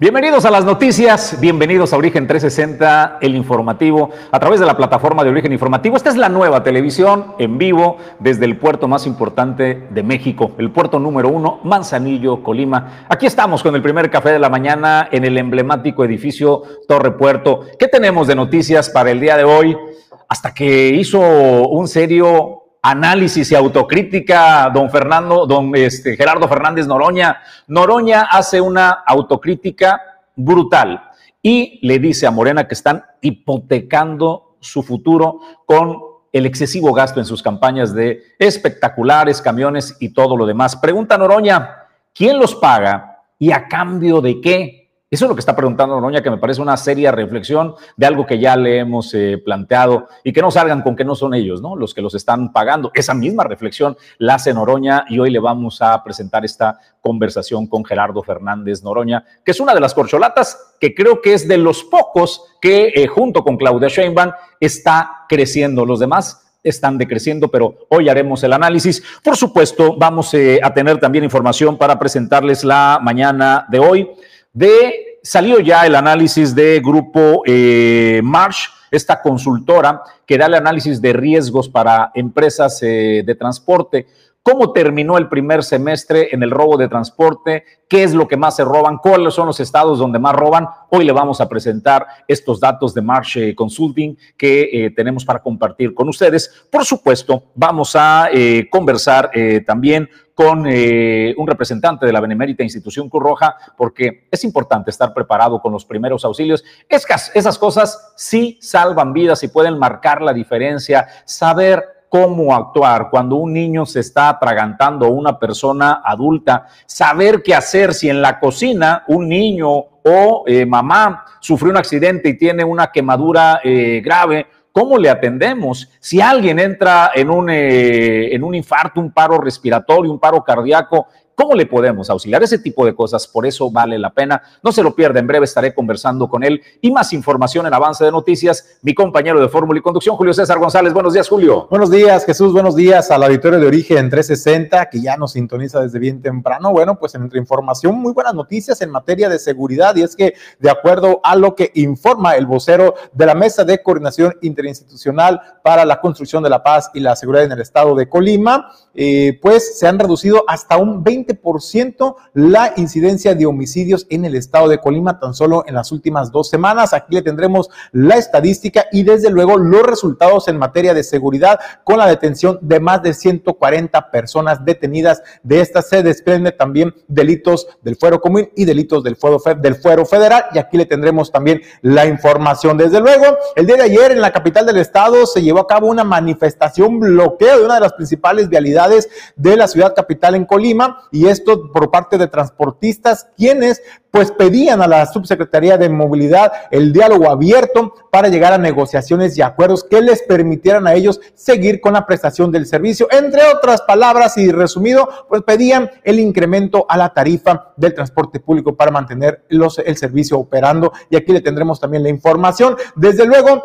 Bienvenidos a las noticias, bienvenidos a Origen 360, el informativo, a través de la plataforma de Origen Informativo. Esta es la nueva televisión en vivo desde el puerto más importante de México, el puerto número uno, Manzanillo, Colima. Aquí estamos con el primer café de la mañana en el emblemático edificio Torre Puerto. ¿Qué tenemos de noticias para el día de hoy? Hasta que hizo un serio análisis y autocrítica, don Fernando, don este, Gerardo Fernández Noroña. Noroña hace una autocrítica brutal y le dice a Morena que están hipotecando su futuro con el excesivo gasto en sus campañas de espectaculares, camiones y todo lo demás. Pregunta Noroña, ¿quién los paga y a cambio de qué? Eso es lo que está preguntando Noroña, que me parece una seria reflexión de algo que ya le hemos eh, planteado y que no salgan con que no son ellos, ¿no? Los que los están pagando. Esa misma reflexión la hace Noroña y hoy le vamos a presentar esta conversación con Gerardo Fernández Noroña, que es una de las corcholatas que creo que es de los pocos que eh, junto con Claudia Sheinbaum está creciendo. Los demás están decreciendo, pero hoy haremos el análisis. Por supuesto, vamos eh, a tener también información para presentarles la mañana de hoy de, salió ya el análisis de Grupo eh, Marsh, esta consultora que da el análisis de riesgos para empresas eh, de transporte. ¿Cómo terminó el primer semestre en el robo de transporte? ¿Qué es lo que más se roban? ¿Cuáles son los estados donde más roban? Hoy le vamos a presentar estos datos de Marsh eh, Consulting que tenemos para compartir con ustedes. Por supuesto, vamos a conversar también con eh, un representante de la Benemérita Institución Cruz Roja, porque es importante estar preparado con los primeros auxilios. esas cosas sí salvan vidas y pueden marcar la diferencia. Saber cómo actuar cuando un niño se está atragantando a una persona adulta, saber qué hacer si en la cocina un niño o eh, mamá sufrió un accidente y tiene una quemadura eh, grave ¿Cómo le atendemos? Si alguien entra en un, eh, en un infarto, un paro respiratorio, un paro cardíaco ¿Cómo le podemos auxiliar? Ese tipo de cosas, por eso vale la pena. No se lo pierda, en breve estaré conversando con él y más información en Avance de Noticias. Mi compañero de Fórmula y Conducción, Julio César González. Buenos días, Julio. Buenos días, Jesús. Buenos días al auditorio de Origen 360, que ya nos sintoniza desde bien temprano. Bueno, pues entre información, muy buenas noticias en materia de seguridad y es que, de acuerdo a lo que informa el vocero de la Mesa de Coordinación Interinstitucional para la Construcción de la Paz y la Seguridad en el Estado de Colima, eh, pues se han reducido hasta un 20 ciento la incidencia de homicidios en el estado de Colima tan solo en las últimas dos semanas. Aquí le tendremos la estadística y desde luego los resultados en materia de seguridad con la detención de más de 140 personas detenidas. De estas se desprende también delitos del fuero común y delitos del fuero, del federal. Y aquí le tendremos también la información. Desde luego, el día de ayer en la capital del estado se llevó a cabo una manifestación bloqueo de una de las principales vialidades de la ciudad capital en Colima esto por parte de transportistas, quienes pues pedían a la Subsecretaría de Movilidad el diálogo abierto para llegar a negociaciones y acuerdos que les permitieran a ellos seguir con la prestación del servicio. Entre otras palabras y resumido, pues pedían el incremento a la tarifa del transporte público para mantener los, el servicio operando. Y aquí le tendremos también la información. Desde luego,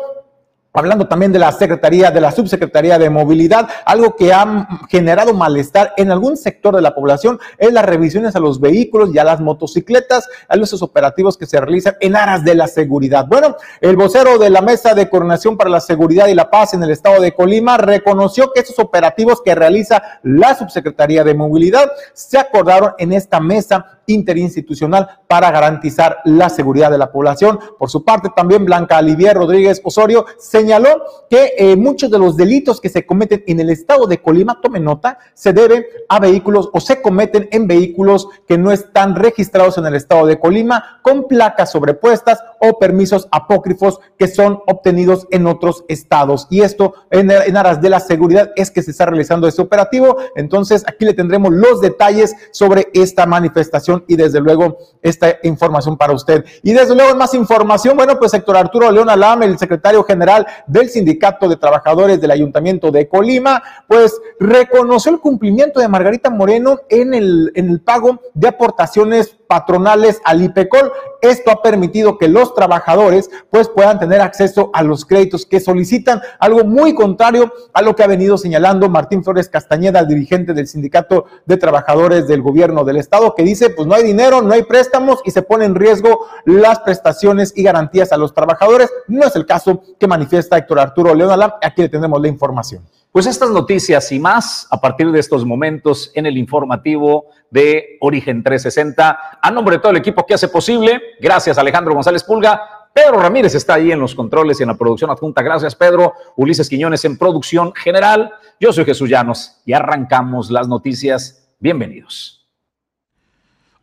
Hablando también de la Secretaría, de la Subsecretaría de Movilidad, algo que ha generado malestar en algún sector de la población es las revisiones a los vehículos y a las motocicletas, a los operativos que se realizan en aras de la seguridad. Bueno, el vocero de la Mesa de Coordinación para la Seguridad y la Paz en el estado de Colima reconoció que estos operativos que realiza la Subsecretaría de Movilidad se acordaron en esta mesa interinstitucional para garantizar la seguridad de la población. Por su parte, también Blanca Olivier Rodríguez Osorio señaló que eh, muchos de los delitos que se cometen en el estado de Colima, tome nota, se deben a vehículos o se cometen en vehículos que no están registrados en el estado de Colima con placas sobrepuestas o permisos apócrifos que son obtenidos en otros estados. Y esto en, aras de la seguridad es que se está realizando este operativo. Entonces, aquí le tendremos los detalles sobre esta manifestación y desde luego esta información para usted. Y desde luego más información, bueno, pues Héctor Arturo León Alam, el secretario general del Sindicato de Trabajadores del Ayuntamiento de Colima, pues reconoció el cumplimiento de Margarita Moreno en el, en el pago de aportaciones patronales al IPECOL. Esto ha permitido que los trabajadores pues puedan tener acceso a los créditos que solicitan, algo muy contrario a lo que ha venido señalando Martín Flores Castañeda, dirigente del Sindicato de Trabajadores del Gobierno del Estado, que dice pues no hay dinero, no hay préstamos y se pone en riesgo las prestaciones y garantías a los trabajadores. No es el caso que manifiesta Héctor Arturo León Aquí le tenemos la información. Pues estas noticias y más a partir de estos momentos en el informativo de Origen 360. A nombre de todo el equipo que hace posible, gracias Alejandro González Pulga. Pedro Ramírez está ahí en los controles y en la producción adjunta. Gracias, Pedro. Ulises Quiñones en producción general. Yo soy Jesús Llanos y arrancamos las noticias. Bienvenidos.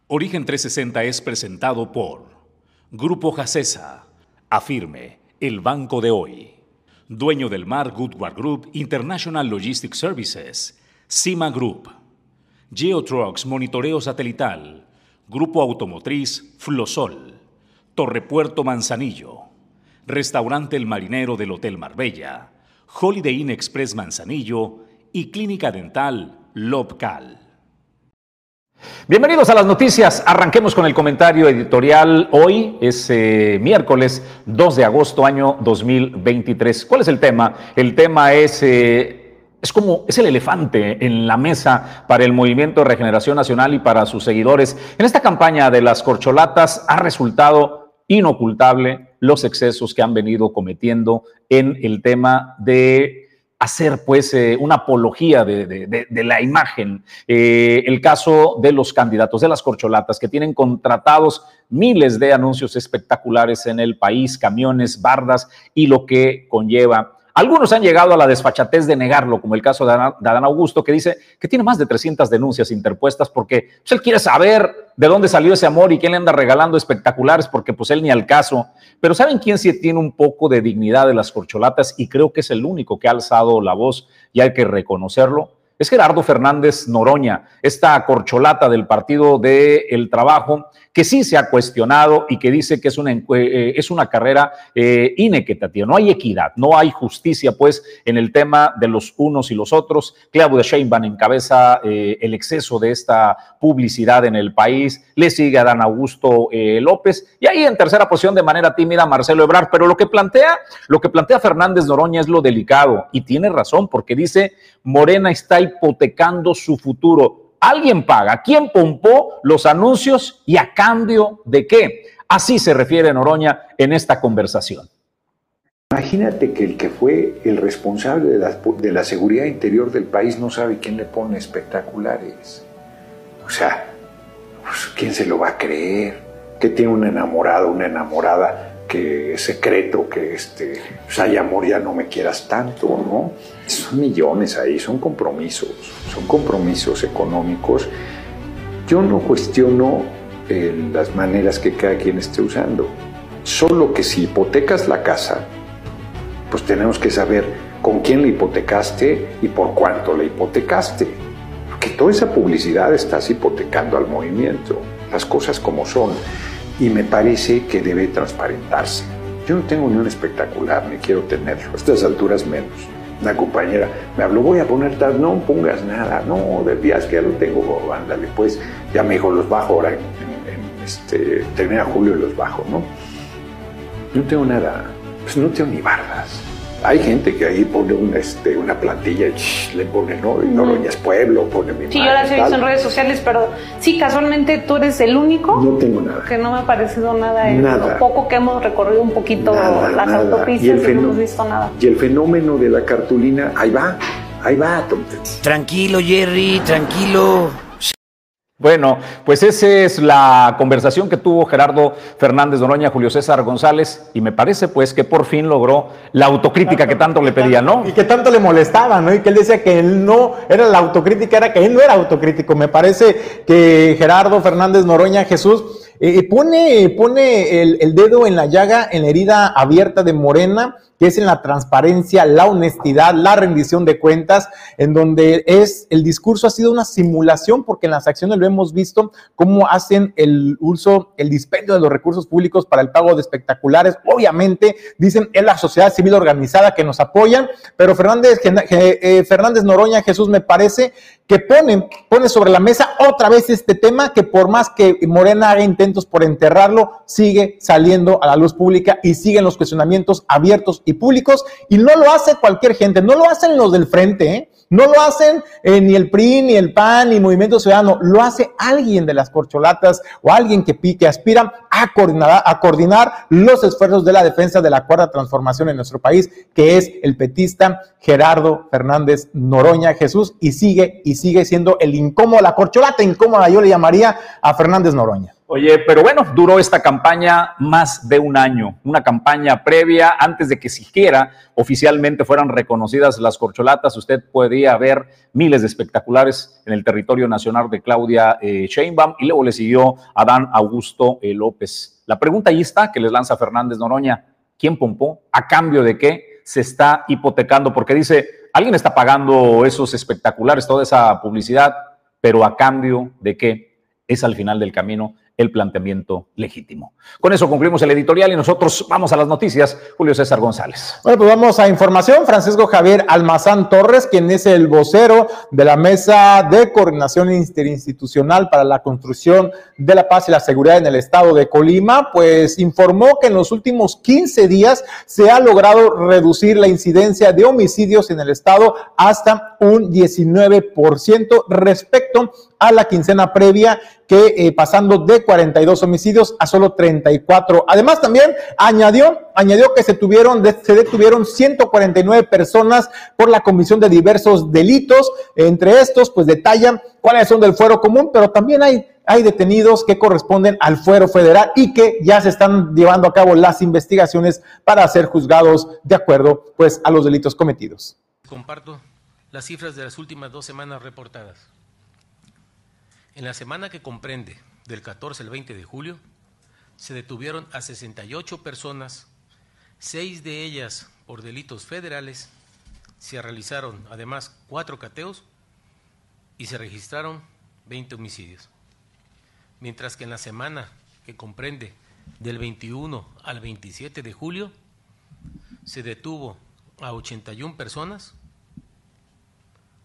Origen 360 es presentado por Grupo Jacesa. Afirme, el banco de hoy dueño del mar Goodward Group International Logistics Services, CIMA Group, Geotrucks Monitoreo Satelital, Grupo Automotriz Flosol, Torrepuerto Manzanillo, Restaurante El Marinero del Hotel Marbella, Holiday Inn Express Manzanillo y Clínica Dental Lobcal. Bienvenidos a las noticias. Arranquemos con el comentario editorial. Hoy es eh, miércoles 2 de agosto año 2023. ¿Cuál es el tema? El tema es... Eh, es como, es el elefante en la mesa para el Movimiento de Regeneración Nacional y para sus seguidores. En esta campaña de las corcholatas ha resultado inocultable los excesos que han venido cometiendo en el tema de hacer pues eh, una apología de, la imagen. Eh, el caso de los candidatos de las corcholatas que tienen contratados miles de anuncios espectaculares en el país, camiones, bardas y lo que conlleva algunos han llegado a la desfachatez de negarlo, como el caso de Adán Augusto, que dice que tiene más de 300 denuncias interpuestas porque pues, él quiere saber de dónde salió ese amor y quién le anda regalando espectaculares porque pues él ni al caso. Pero ¿saben quién sí tiene un poco de dignidad de las corcholatas? Y creo que es el único que ha alzado la voz y hay que reconocerlo es Gerardo Fernández Noroña, esta corcholata del Partido del Trabajo, que sí se ha cuestionado y que dice que es una, eh, es una carrera eh, inequitativa. No hay equidad, no hay justicia, pues, en el tema de los unos y los otros. Claudia Sheinbaum encabeza eh, el exceso de esta publicidad en el país. Le sigue a Dan Augusto López y ahí en tercera posición de manera tímida Marcelo Ebrard. Pero lo que plantea, lo que plantea Fernández Noroña es lo delicado y tiene razón porque dice Morena está hipotecando su futuro. Alguien paga. ¿Quién pompó los anuncios y a cambio de qué? Así se refiere Noroña en esta conversación. Imagínate que el que fue el responsable de la, de la, seguridad interior del país no sabe quién le pone espectaculares. O sea, pues, ¿quién se lo va a creer? Que tiene un enamorado, una enamorada que secreto, que este, pues hay amor, ya no me quieras tanto, ¿no? Son millones ahí, son compromisos, son compromisos económicos. Yo no cuestiono eh, las maneras que cada quien esté usando, solo que si hipotecas la casa, pues tenemos que saber con quién la hipotecaste y por cuánto la hipotecaste. Porque toda esa publicidad estás hipotecando al movimiento, las cosas como son y me parece que debe transparentarse. Yo no tengo ni un espectacular, ni quiero tenerlo, a estas alturas menos. Una compañera me habló, voy a poner tal, no pongas nada, no, de días que ya lo tengo, ándale, pues ya me dijo, los bajo ahora, en, este, termina julio y los bajo, ¿no? No tengo nada, pues no tengo ni bardas hay gente que ahí pone una, este, una plantilla y le pone, ¿no? Y Noroña es pueblo, pone mi Sí, yo las he visto en redes sociales, pero sí, casualmente tú eres el único. No tengo nada. Que no me ha parecido nada. En Lo poco que hemos recorrido un poquito las autopistas y, no hemos visto nada. Y el fenómeno de la cartulina, ahí va, ahí va. Tranquilo, Jerry, tranquilo. Bueno, pues esa es la conversación que tuvo Gerardo Fernández Doroña, Julio César González, y me parece pues que por fin logró la autocrítica que tanto le pedía, ¿no? Y que tanto le molestaba, ¿no? Y que él decía que él no era la autocrítica, era que él no era autocrítico. Me parece que Gerardo Fernández Noroña, Jesús, eh, pone, pone el, dedo en la llaga, en la herida abierta de Morena, que es en la transparencia, la honestidad, la rendición de cuentas, en donde es el discurso ha sido una simulación, porque en las acciones lo hemos visto cómo hacen el uso, el dispendio de los recursos públicos para el pago de espectaculares. Obviamente, dicen, es la sociedad civil organizada que nos apoyan, pero Fernández, eh, Fernández Noroña, Jesús, me parece que pone, pone sobre la mesa otra vez este tema que por más que Morena haga intentos por enterrarlo, sigue saliendo a la luz pública y siguen los cuestionamientos abiertos y públicos. Y no lo hace cualquier gente, no lo hacen los del frente, ¿eh? No lo hacen eh, ni el PRI, ni el PAN, ni Movimiento Ciudadano, lo hace alguien de las corcholatas o alguien que, que aspira a coordinar, a coordinar los esfuerzos de la defensa de la cuarta transformación en nuestro país, que es el petista Gerardo Fernández Noroña. Jesús, y sigue y sigue siendo el incómodo, la corcholata incómoda, yo le llamaría a Fernández Noroña. Oye, pero bueno, duró esta campaña más de un año, una campaña previa antes de que siquiera oficialmente fueran reconocidas las corcholatas. Usted podía ver miles de espectaculares en el territorio nacional de Claudia eh, Sheinbaum y luego le siguió Adán Augusto eh, López. La pregunta ahí está que les lanza Fernández Noroña. ¿Quién pompó? ¿A cambio de qué se está hipotecando? Porque dice, alguien está pagando esos espectaculares, toda esa publicidad, pero a cambio de qué es al final del camino el planteamiento legítimo. Con eso concluimos el editorial y nosotros vamos a las noticias. Julio César González. Bueno, pues vamos a información. Francisco Javier Almazán Torres, quien es el vocero de la Mesa de Coordinación Interinstitucional para la Construcción de la Paz y la Seguridad en el Estado de Colima, pues informó que en los últimos 15 días se ha logrado reducir la incidencia de homicidios en el Estado hasta un 19% respecto a la quincena previa que eh, pasando de 42 homicidios a solo 34. Además también añadió, añadió que se tuvieron, se detuvieron 149 personas por la comisión de diversos delitos. Entre estos, pues detallan cuáles son del fuero común, pero también hay hay detenidos que corresponden al fuero federal y que ya se están llevando a cabo las investigaciones para ser juzgados de acuerdo pues a los delitos cometidos. Comparto las cifras de las últimas dos semanas reportadas. En la semana que comprende del 14 al 20 de julio, se detuvieron a 68 personas, seis de ellas por delitos federales, se realizaron además cuatro cateos y se registraron 20 homicidios. Mientras que en la semana que comprende del 21 al 27 de julio, se detuvo a 81 personas,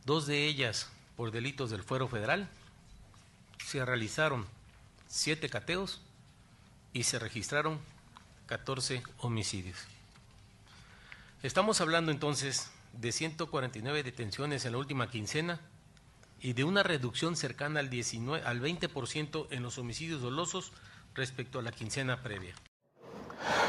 dos de ellas por delitos del fuero federal se realizaron siete cateos y se registraron 14 homicidios. Estamos hablando entonces de 149 detenciones en la última quincena y de una reducción cercana al, 19, al 20% en los homicidios dolosos respecto a la quincena previa.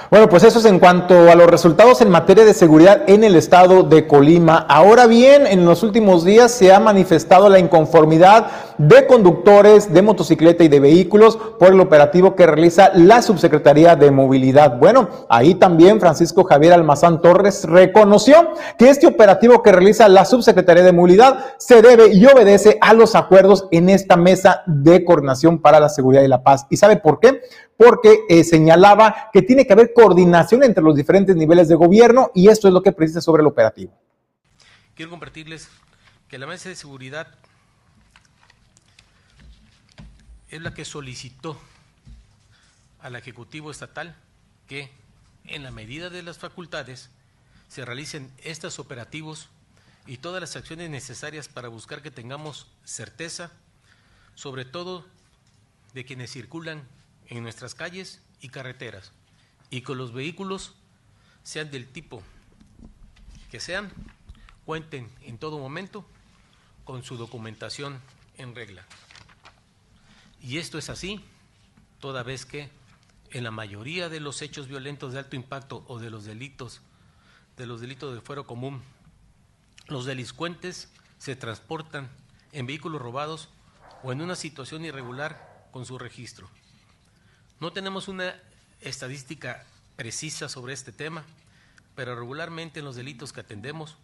Bueno, pues eso es en cuanto a los resultados en materia de seguridad en el estado de Colima. Ahora bien, en los últimos días se ha manifestado la inconformidad de conductores de motocicleta y de vehículos por el operativo que realiza la Subsecretaría de Movilidad. Bueno, ahí también Francisco Javier Almazán Torres reconoció que este operativo que realiza la Subsecretaría de Movilidad se debe y obedece a los acuerdos en esta mesa de coordinación para la seguridad y la paz. ¿Y sabe por qué? porque eh, señalaba que tiene que haber coordinación entre los diferentes niveles de gobierno y esto es lo que precisa sobre el operativo. Quiero compartirles que la mesa de seguridad es la que solicitó al Ejecutivo Estatal que en la medida de las facultades se realicen estos operativos y todas las acciones necesarias para buscar que tengamos certeza, sobre todo de quienes circulan en nuestras calles y carreteras y que los vehículos sean del tipo que sean, cuenten en todo momento con su documentación en regla. Y esto es así toda vez que en la mayoría de los hechos violentos de alto impacto o de los delitos de los delitos de fuero común, los delincuentes se transportan en vehículos robados o en una situación irregular con su registro. No tenemos una estadística precisa sobre este tema, pero regularmente en los delitos que atendemos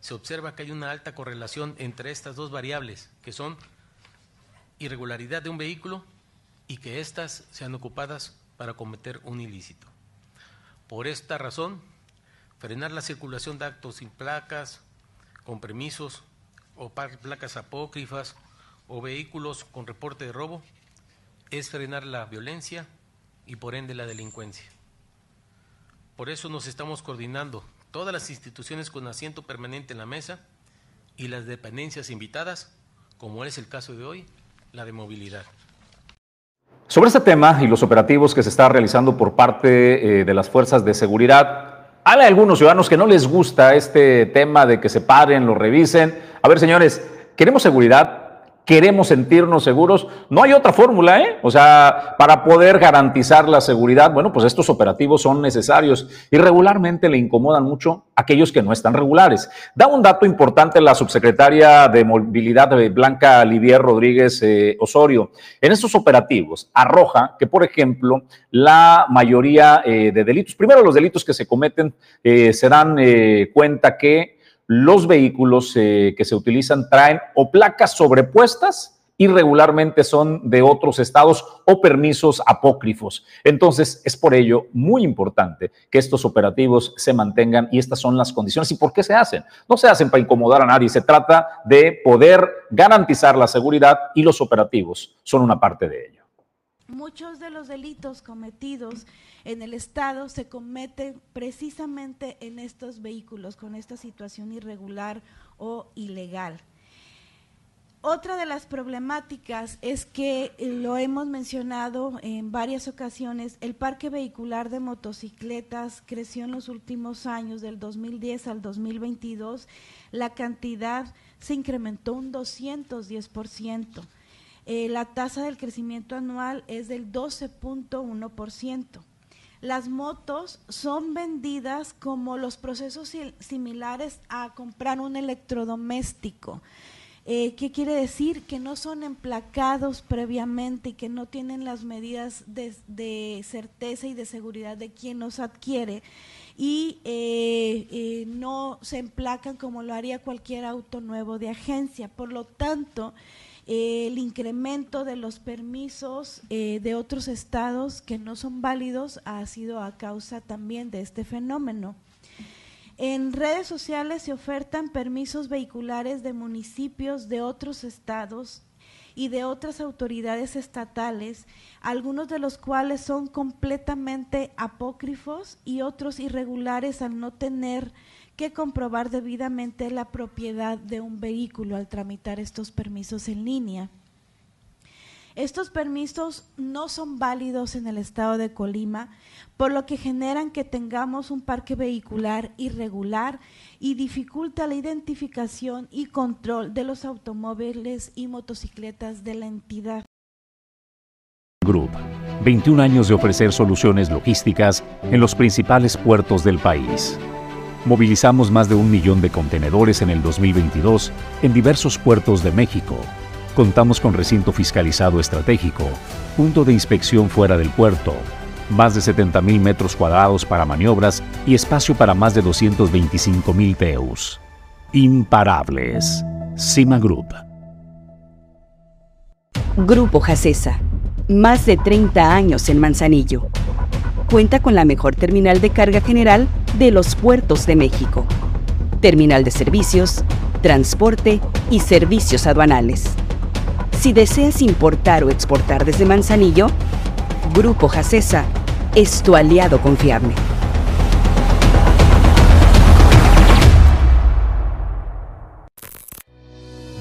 se observa que hay una alta correlación entre estas dos variables, que son irregularidad de un vehículo y que éstas sean ocupadas para cometer un ilícito. Por esta razón, frenar la circulación de actos sin placas, con permisos o placas apócrifas o vehículos con reporte de robo es frenar la violencia y por ende la delincuencia. Por eso nos estamos coordinando todas las instituciones con asiento permanente en la mesa y las dependencias invitadas como es el caso de hoy, la de movilidad. Sobre este tema y los operativos que se está realizando por parte eh, de las fuerzas de seguridad, hay algunos ciudadanos que no les gusta este tema de que se paren, lo revisen. A ver, señores, queremos seguridad, queremos sentirnos seguros, no hay otra fórmula, ¿eh? O sea, para poder garantizar la seguridad, bueno, pues estos operativos son necesarios y regularmente le incomodan mucho a aquellos que no están regulares. Da un dato importante la subsecretaria de Movilidad Blanca Livier Rodríguez eh, Osorio. En estos operativos arroja que, por ejemplo, la mayoría eh, de delitos, primero los delitos que se cometen, eh, se dan cuenta que los vehículos eh, que se utilizan traen o placas sobrepuestas y regularmente son de otros estados o permisos apócrifos. Entonces, es por ello muy importante que estos operativos se mantengan y estas son las condiciones. ¿Y por qué se hacen? No se hacen para incomodar a nadie, se trata de poder garantizar la seguridad y los operativos son una parte de ello. Muchos de los delitos cometidos en el Estado se cometen precisamente en estos vehículos, con esta situación irregular o ilegal. Otra de las problemáticas es que eh, lo hemos mencionado en varias ocasiones, el parque vehicular de motocicletas creció en los últimos años, del 2010 al 2022, la cantidad se incrementó un 210%. Eh, la tasa del crecimiento anual es del 12.1%. Las motos son vendidas como los procesos similares a comprar un electrodoméstico. Eh, ¿Qué quiere decir? Que no son emplacados previamente y que no tienen las medidas de, certeza y de seguridad de quien los adquiere y eh, no se emplacan como lo haría cualquier auto nuevo de agencia. Por lo tanto, el incremento de los permisos eh, de otros estados que no son válidos ha sido a causa también de este fenómeno. En redes sociales se ofertan permisos vehiculares de municipios de otros estados y de otras autoridades estatales, algunos de los cuales son completamente apócrifos y otros irregulares al no tener que comprobar debidamente la propiedad de un vehículo al tramitar estos permisos en línea. Estos permisos no son válidos en el estado de Colima, por lo que generan que tengamos un parque vehicular irregular y dificulta la identificación y control de los automóviles y motocicletas de la entidad. Group, 21 años de ofrecer soluciones logísticas en los principales puertos del país. Movilizamos más de un millón de contenedores en el 2022 en diversos puertos de México. Contamos con recinto fiscalizado estratégico, punto de inspección fuera del puerto, más de 70.000 metros cuadrados para maniobras y espacio para más de 225.000 TEUs. Imparables. Cima Group. Grupo Jacesa. Más de 30 años en Manzanillo cuenta con la mejor terminal de carga general de los puertos de México. Terminal de servicios, transporte y servicios aduanales. Si deseas importar o exportar desde Manzanillo, Grupo Jacesa es tu aliado confiable.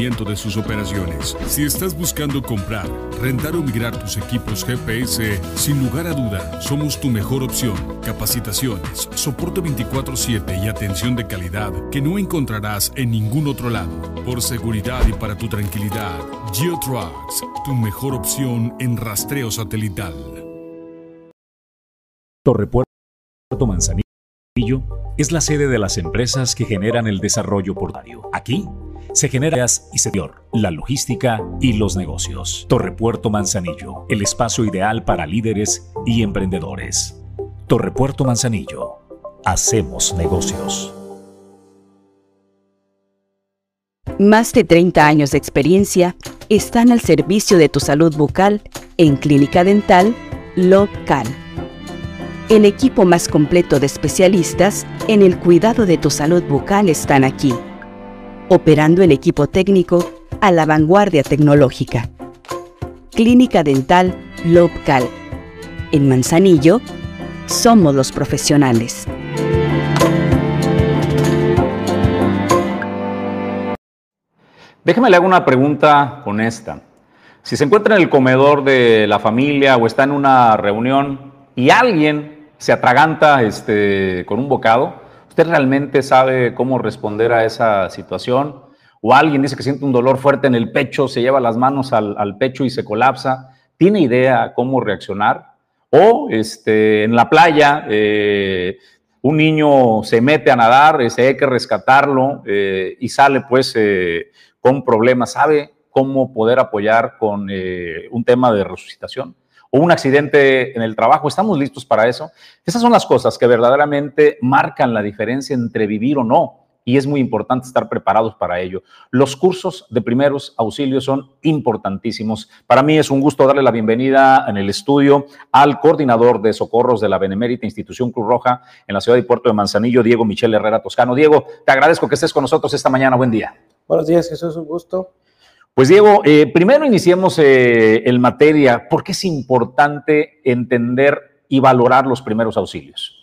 de sus operaciones. Si estás buscando comprar, rentar o migrar tus equipos GPS, sin lugar a duda, somos tu mejor opción. Capacitaciones, soporte 24/7 y atención de calidad que no encontrarás en ningún otro lado. Por seguridad y para tu tranquilidad, GeoTrucks, tu mejor opción en rastreo satelital. Torre Puerto Manzanillo es la sede de las empresas que generan el desarrollo portuario. Aquí se genera y se la logística y los negocios. Torre Puerto Manzanillo, el espacio ideal para líderes y emprendedores. Torre Puerto Manzanillo, hacemos negocios. Más de 30 años de experiencia están al servicio de tu salud bucal en Clínica Dental Local. El equipo más completo de especialistas en el cuidado de tu salud bucal están aquí, operando el equipo técnico a la vanguardia tecnológica. Clínica Dental Local. En Manzanillo, somos los profesionales. Déjeme le hago una pregunta honesta. Si se encuentra en el comedor de la familia o está en una reunión y alguien se atraganta este, con un bocado, ¿usted realmente sabe cómo responder a esa situación? O alguien dice que siente un dolor fuerte en el pecho, se lleva las manos al, pecho y se colapsa. ¿Tiene idea cómo reaccionar? O este, en la playa, eh, un niño se mete a nadar, ese hay que rescatarlo eh, y sale pues eh, con problemas, sabe cómo poder apoyar con eh, un tema de resucitación o un accidente en el trabajo. ¿Estamos listos para eso? Esas son las cosas que verdaderamente marcan la diferencia entre vivir o no. Y es muy importante estar preparados para ello. Los cursos de primeros auxilios son importantísimos. Para mí es un gusto darle la bienvenida en el estudio al coordinador de socorros de la Benemérita Institución Cruz Roja en la ciudad y puerto de Manzanillo, Diego Michel Herrera Toscano. Diego, te agradezco que estés con nosotros esta mañana. Buen día. Buenos días, Jesús, un gusto. Pues Diego, eh, primero iniciemos eh, el materia. ¿Por qué es importante entender y valorar los primeros auxilios?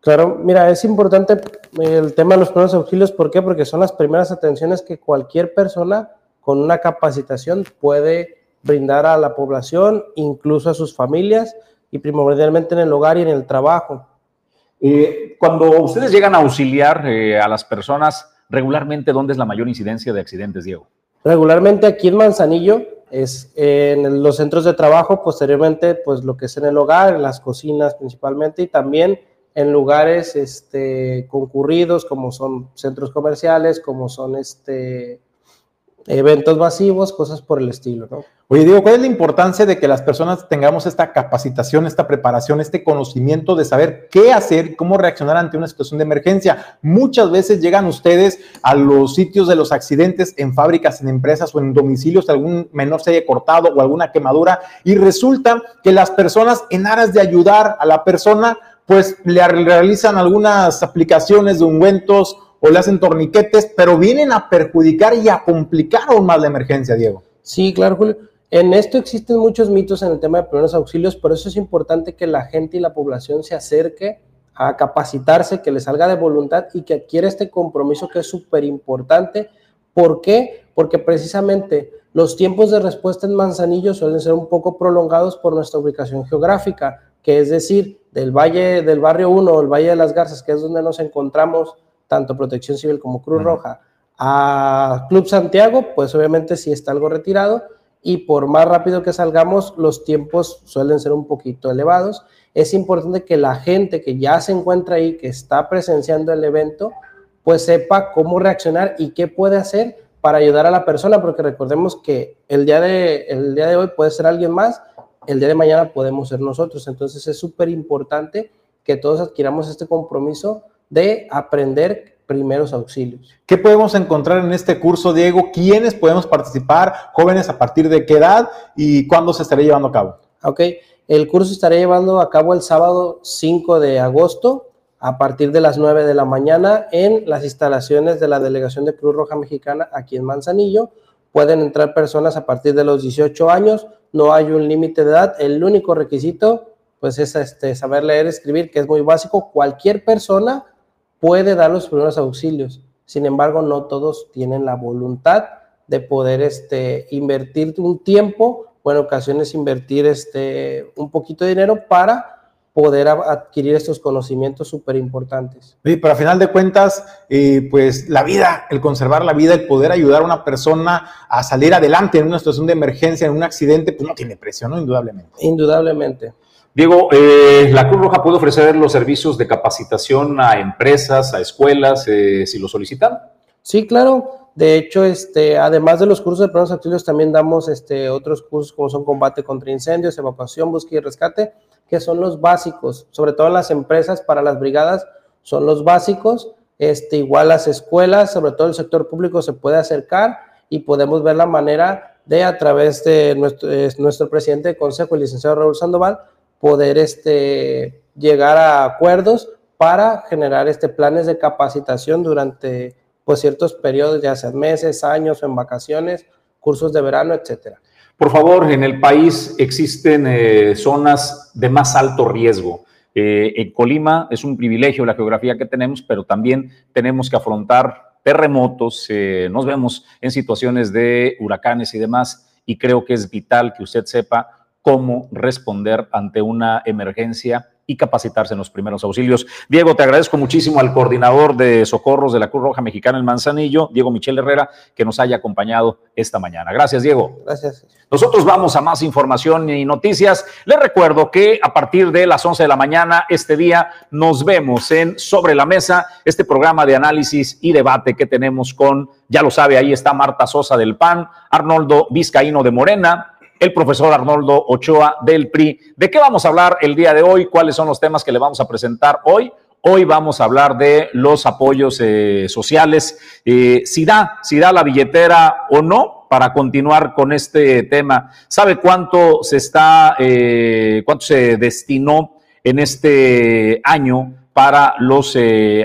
Claro, mira, es importante el tema de los primeros auxilios. ¿Por qué? Porque son las primeras atenciones que cualquier persona con una capacitación puede brindar a la población, incluso a sus familias y primordialmente en el hogar y en el trabajo. Eh, cuando ustedes llegan a auxiliar a las personas, regularmente dónde es la mayor incidencia de accidentes, Diego? Regularmente aquí en Manzanillo, es en los centros de trabajo, posteriormente, pues lo que es en el hogar, en las cocinas principalmente, y también en lugares este, concurridos, como son centros comerciales, como son este, eventos masivos, cosas por el estilo, ¿no? Oye, digo, ¿cuál es la importancia de que las personas tengamos esta capacitación, esta preparación, este conocimiento de saber qué hacer, cómo reaccionar ante una situación de emergencia? Muchas veces llegan ustedes a los sitios de los accidentes en fábricas, en empresas o en domicilios, algún menor se haya cortado o alguna quemadura y resulta que las personas en aras de ayudar a la persona, pues le realizan algunas aplicaciones de ungüentos o le hacen torniquetes, pero vienen a perjudicar y a complicar aún más la emergencia, Diego. Sí, claro, Julio. En esto existen muchos mitos en el tema de primeros auxilios, por eso es importante que la gente y la población se acerque a capacitarse, que le salga de voluntad y que adquiera este compromiso que es súper importante. ¿Por qué? Porque precisamente los tiempos de respuesta en Manzanillo suelen ser un poco prolongados por nuestra ubicación geográfica, que es decir, del valle del barrio 1, el Valle de las Garzas, que es donde nos encontramos tanto Protección Civil como Cruz Roja, a Club Santiago, pues obviamente sí está algo retirado y por más rápido que salgamos, los tiempos suelen ser un poquito elevados. Es importante que la gente que ya se encuentra ahí, que está presenciando el evento, pues sepa cómo reaccionar y qué puede hacer para ayudar a la persona, porque recordemos que el día de, el día de hoy puede ser alguien más, el día de mañana podemos ser nosotros. Entonces es súper importante que todos adquiramos este compromiso de aprender primeros auxilios. ¿Qué podemos encontrar en este curso, Diego? ¿Quiénes podemos participar? ¿Jóvenes a partir de qué edad? ¿Y cuándo se estará llevando a cabo? Ok, el curso estará llevando a cabo el sábado 5 de agosto a partir de las 9 de la mañana en las instalaciones de la Delegación de Cruz Roja Mexicana aquí en Manzanillo. Pueden entrar personas a partir de los 18 años, no hay un límite de edad, el único requisito pues es este, saber leer y escribir, que es muy básico. Cualquier persona puede dar los primeros auxilios. Sin embargo, no todos tienen la voluntad de poder este, invertir un tiempo o en ocasiones invertir este, un poquito de dinero para poder adquirir estos conocimientos súper importantes. Sí, pero a final de cuentas, eh, pues la vida, el conservar la vida, el poder ayudar a una persona a salir adelante en una situación de emergencia, en un accidente, pues no tiene precio, ¿no? Indudablemente. Indudablemente. Diego, eh, ¿la Cruz Roja puede ofrecer los servicios de capacitación a empresas, a escuelas, eh, si lo solicitan? Sí, claro. De hecho, este, además de los cursos de primeros auxilios, también damos este, otros cursos como son combate contra incendios, evacuación, búsqueda y rescate, que son los básicos, sobre todo en las empresas, para las brigadas, son los básicos. este, igual las escuelas, sobre todo el sector público, se puede acercar y podemos ver la manera de, a través de nuestro, nuestro presidente de consejo, el licenciado Raúl Sandoval, poder este, llegar a acuerdos para generar este, planes de capacitación durante pues, ciertos periodos, ya sean meses, años, en vacaciones, cursos de verano, etcétera. Por favor, en el país existen eh, zonas de más alto riesgo. Eh, en Colima es un privilegio la geografía que tenemos, pero también tenemos que afrontar terremotos, eh, nos vemos en situaciones de huracanes y demás, y creo que es vital que usted sepa cómo responder ante una emergencia y capacitarse en los primeros auxilios. Diego, te agradezco muchísimo al coordinador de socorros de la Cruz Roja Mexicana en Manzanillo, Diego Michel Herrera, que nos haya acompañado esta mañana. Gracias, Diego. Gracias. Nosotros vamos a más información y noticias. Les recuerdo que a partir de las 11 de la mañana, este día, nos vemos en Sobre la Mesa, este programa de análisis y debate que tenemos con, ya lo sabe, ahí está Marta Sosa del PAN, Arnoldo Vizcaíno de Morena, el profesor Arnoldo Ochoa del PRI. ¿De qué vamos a hablar el día de hoy? ¿Cuáles son los temas que le vamos a presentar hoy? Hoy vamos a hablar de los apoyos eh, sociales, eh, si da, da la billetera o no para continuar con este tema. ¿Sabe cuánto se está, eh, cuánto se destinó en este año para los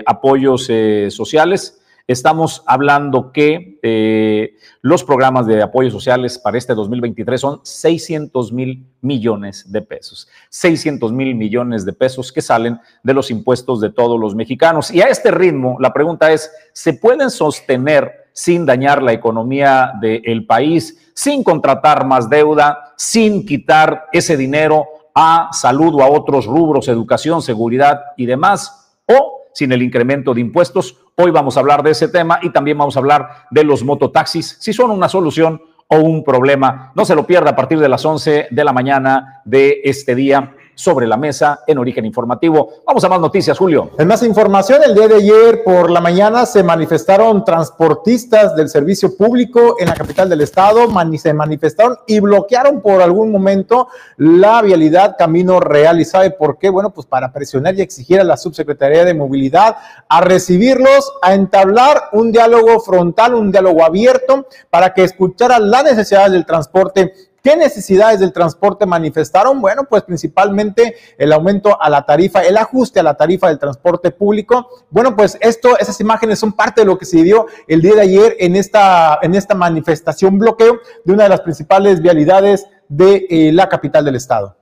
apoyos sociales? Estamos hablando que eh, los programas de apoyo sociales para este 2023 son 600 mil millones de pesos. 600 mil millones de pesos que salen de los impuestos de todos los mexicanos. Y a este ritmo, la pregunta es, ¿se pueden sostener sin dañar la economía del país, sin contratar más deuda, sin quitar ese dinero a salud o a otros rubros, educación, seguridad y demás? ¿O sin el incremento de impuestos. Hoy vamos a hablar de ese tema y también vamos a hablar de los mototaxis, si son una solución o un problema. No se lo pierda a partir de las 11 de la mañana de este día sobre la mesa en Origen Informativo. Vamos a más noticias, Julio. En más información, el día de ayer por la mañana se manifestaron transportistas del servicio público en la capital del estado, se manifestaron y bloquearon por algún momento la vialidad Camino Real. ¿Y sabe por qué? Bueno, pues para presionar y exigir a la Subsecretaría de Movilidad a recibirlos, a entablar un diálogo frontal, un diálogo abierto para que escucharan las necesidades del transporte ¿Qué necesidades del transporte manifestaron? Bueno, pues principalmente el aumento a la tarifa, el ajuste a la tarifa del transporte público. Bueno, pues esto, esas imágenes son parte de lo que se dio el día de ayer en esta, en esta manifestación bloqueo de una de las principales vialidades de eh, la capital del estado.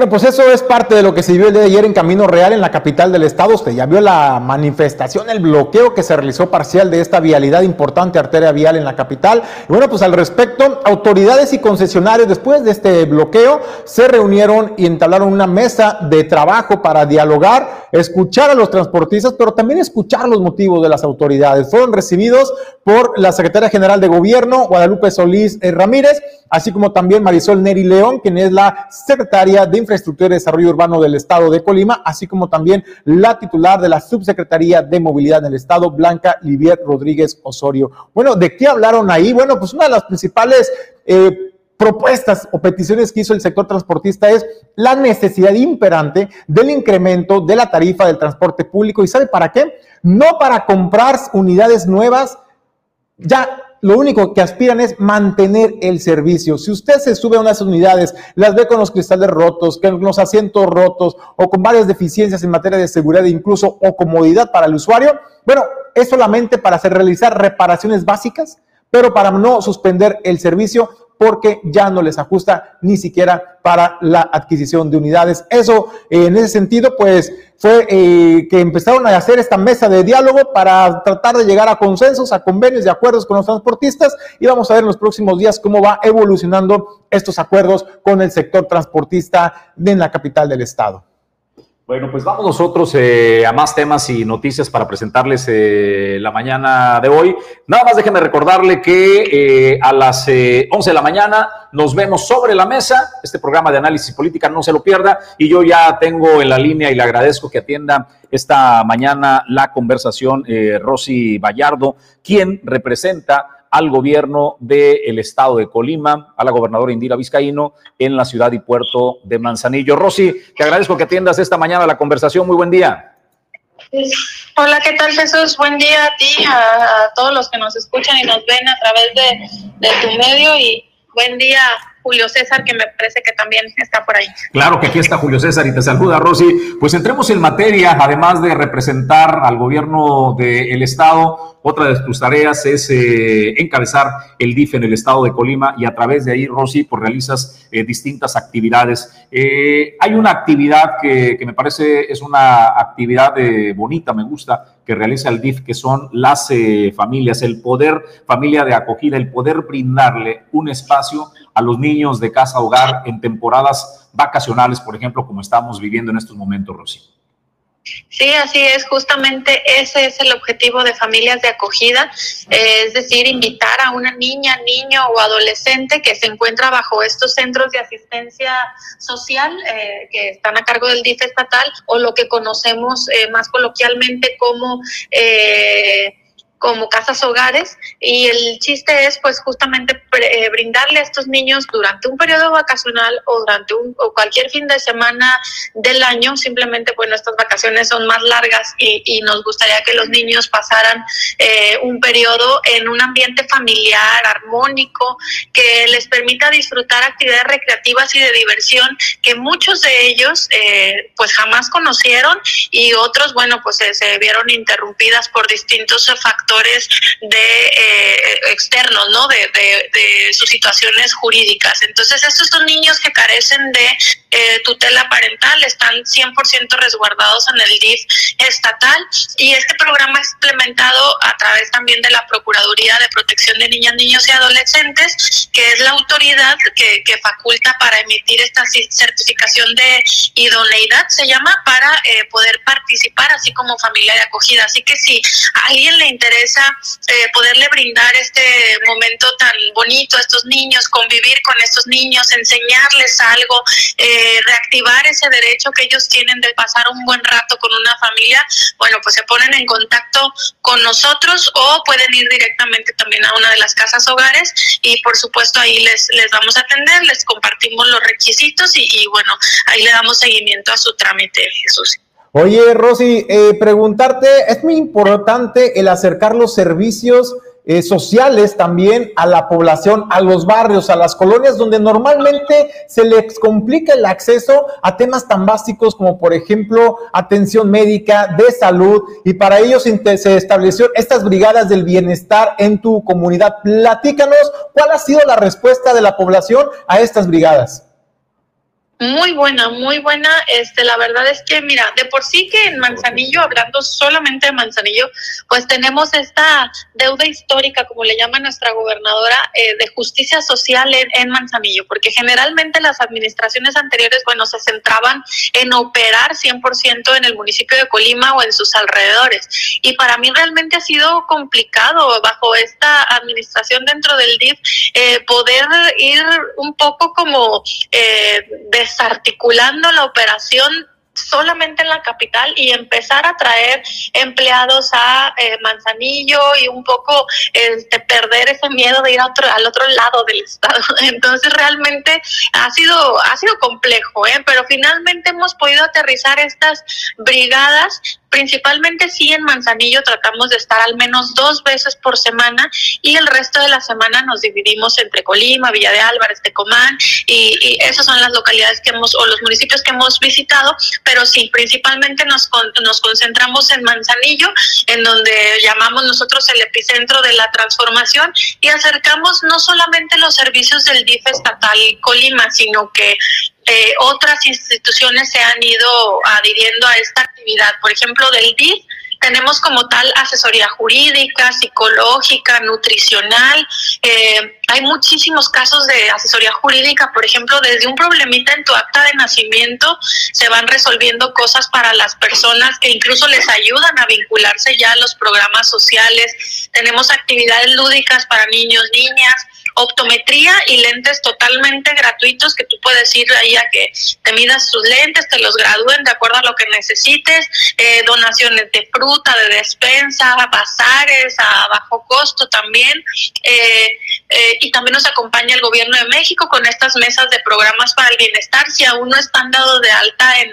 Bueno, pues eso es parte de lo que se vio el día de ayer en Camino Real, en la capital del estado. Usted ya vio la manifestación, el bloqueo que se realizó parcial de esta vialidad importante, arteria vial en la capital. Y bueno, pues al respecto, autoridades y concesionarios después de este bloqueo se reunieron y entablaron una mesa de trabajo para dialogar, escuchar a los transportistas, pero también escuchar los motivos de las autoridades. Fueron recibidos por la secretaria general de gobierno, Guadalupe Solís eh, Ramírez, así como también Marisol Neri León, quien es la secretaria de Infraestructura y Desarrollo Urbano del Estado de Colima, así como también la titular de la Subsecretaría de Movilidad del Estado, Blanca Livier Rodríguez Osorio. Bueno, ¿de qué hablaron ahí? Bueno, pues una de las principales... Eh, propuestas o peticiones que hizo el sector transportista es la necesidad imperante del incremento de la tarifa del transporte público. ¿Y sabe para qué? No para comprar unidades nuevas ya lo único que aspiran es mantener el servicio. Si usted se sube a unas unidades, las ve con los cristales rotos, con los asientos rotos o con varias deficiencias en materia de seguridad incluso o comodidad para el usuario, bueno, es solamente para hacer realizar reparaciones básicas, pero para no suspender el servicio porque ya no les ajusta ni siquiera para la adquisición de unidades. Eso, en ese sentido, pues fue eh, que empezaron a hacer esta mesa de diálogo para tratar de llegar a consensos, a convenios de acuerdos con los transportistas y vamos a ver en los próximos días cómo va evolucionando estos acuerdos con el sector transportista en la capital del estado. Bueno, pues vamos nosotros eh, a más temas y noticias para presentarles eh, la mañana de hoy. Nada más déjenme recordarle que eh, a las 11 de la mañana nos vemos sobre la mesa. Este programa de análisis política no se lo pierda. Y yo ya tengo en la línea y le agradezco que atienda esta mañana la conversación Rosy Vallardo, quien representa al gobierno del estado de Colima, a la gobernadora Indira Vizcaíno, en la ciudad y puerto de Manzanillo. Rosy, te agradezco que atiendas esta mañana la conversación. Muy buen día. Hola, ¿qué tal Jesús? Buen día a ti, a, todos los que nos escuchan y nos ven a través de, de tu medio y buen día Julio César, que me parece que también está por ahí. Claro que aquí está Julio César y te saluda Rosy. Pues entremos en materia, además de representar al gobierno del Estado, otra de tus tareas es eh, encabezar el DIF en el Estado de Colima y a través de ahí, Rosy, pues realizas eh, distintas actividades. Eh, hay una actividad que, que, me parece es una actividad bonita, me gusta, que realiza el DIF, que son las familias, el poder, familia de acogida, el poder brindarle un espacio a los niños de casa hogar en temporadas vacacionales, por ejemplo, como estamos viviendo en estos momentos, Rosy. Sí, así es, justamente ese es el objetivo de familias de acogida, eh, es decir, invitar a una niña, niño o adolescente que se encuentra bajo estos centros de asistencia social eh, que están a cargo del DIF estatal o lo que conocemos eh, más coloquialmente como como casas hogares y el chiste es pues justamente eh, brindarle a estos niños durante un periodo vacacional o durante un, o cualquier fin de semana del año, simplemente pues nuestras vacaciones son más largas y, y nos gustaría que los niños pasaran eh, un periodo en un ambiente familiar, armónico, que les permita disfrutar actividades recreativas y de diversión que muchos de ellos eh, pues jamás conocieron y otros bueno pues se vieron interrumpidas por distintos factores de eh, externos, ¿no? De, de, sus situaciones jurídicas. Entonces, estos son niños que carecen de eh, tutela parental, están 100% resguardados en el DIF estatal y este programa es implementado a través también de la Procuraduría de Protección de Niñas, Niños y Adolescentes, que es la autoridad que, que faculta para emitir esta certificación de idoneidad, se llama, para eh, poder participar, así como familia de acogida. Así que si a alguien le interesa eh, poderle brindar este momento tan bonito a estos niños, convivir con estos niños, enseñarles algo, eh, reactivar ese derecho que ellos tienen de pasar un buen rato con una familia, bueno, pues se ponen en contacto con nosotros o pueden ir directamente también a una de las casas hogares y por supuesto ahí les, les vamos a atender, les compartimos los requisitos y, bueno, ahí le damos seguimiento a su trámite, Jesús. Oye, Rosy, eh, preguntarte, es muy importante el acercar los servicios eh, sociales también a la población, a los barrios, a las colonias, donde normalmente se les complica el acceso a temas tan básicos como, por ejemplo, atención médica, de salud, y para ello se, se estableció estas brigadas del bienestar en tu comunidad. Platícanos, ¿cuál ha sido la respuesta de la población a estas brigadas? Muy buena, muy buena. Este, la verdad es que, mira, de por sí que en Manzanillo, hablando solamente de Manzanillo, pues tenemos esta deuda histórica, como le llama nuestra gobernadora, eh, de justicia social en, Manzanillo, porque generalmente las administraciones anteriores, bueno, se centraban en operar 100% en el municipio de Colima o en sus alrededores. Y para mí realmente ha sido complicado bajo esta administración dentro del DIF eh, poder ir un poco como eh, de desarticulando la operación solamente en la capital y empezar a traer empleados a eh, Manzanillo y un poco este, perder ese miedo de ir otro, al otro lado del estado. Entonces realmente ha sido, ha sido complejo, ¿eh? pero finalmente hemos podido aterrizar estas brigadas principalmente sí en Manzanillo tratamos de estar al menos dos veces por semana y el resto de la semana nos dividimos entre Colima, Villa de Álvarez, Tecomán y, y esas son las localidades que hemos o los municipios que hemos visitado, pero sí, principalmente nos, nos concentramos en Manzanillo, en donde llamamos nosotros el epicentro de la transformación y acercamos no solamente los servicios del DIF estatal Colima, sino que eh, otras instituciones se han ido adhiriendo a esta actividad. Por ejemplo, del DIF tenemos como tal asesoría jurídica, psicológica, nutricional. Eh, hay muchísimos casos de asesoría jurídica, por ejemplo, desde un problemita en tu acta de nacimiento se van resolviendo cosas para las personas que incluso les ayudan a vincularse ya a los programas sociales. Tenemos actividades lúdicas para niños, niñas optometría y lentes totalmente gratuitos que tú puedes ir ahí a que te midas tus lentes, te los gradúen de acuerdo a lo que necesites, eh, donaciones de fruta, de despensa, bazares a bajo costo también. Eh, eh, y también nos acompaña el gobierno de México con estas mesas de programas para el bienestar. Si aún no están dados de alta en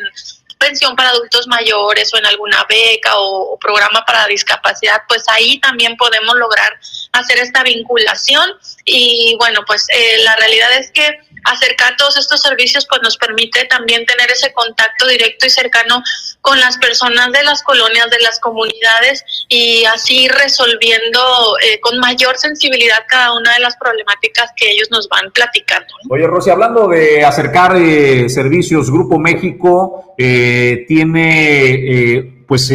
pensión para adultos mayores o en alguna beca o, programa para discapacidad, pues ahí también podemos lograr hacer esta vinculación y bueno, pues eh, la realidad es que acercar todos estos servicios pues nos permite también tener ese contacto directo y cercano con las personas de las colonias, de las comunidades y así resolviendo eh, con mayor sensibilidad cada una de las problemáticas que ellos nos van platicando. Oye, Rosy, hablando de acercar eh, servicios, Grupo México eh, tiene pues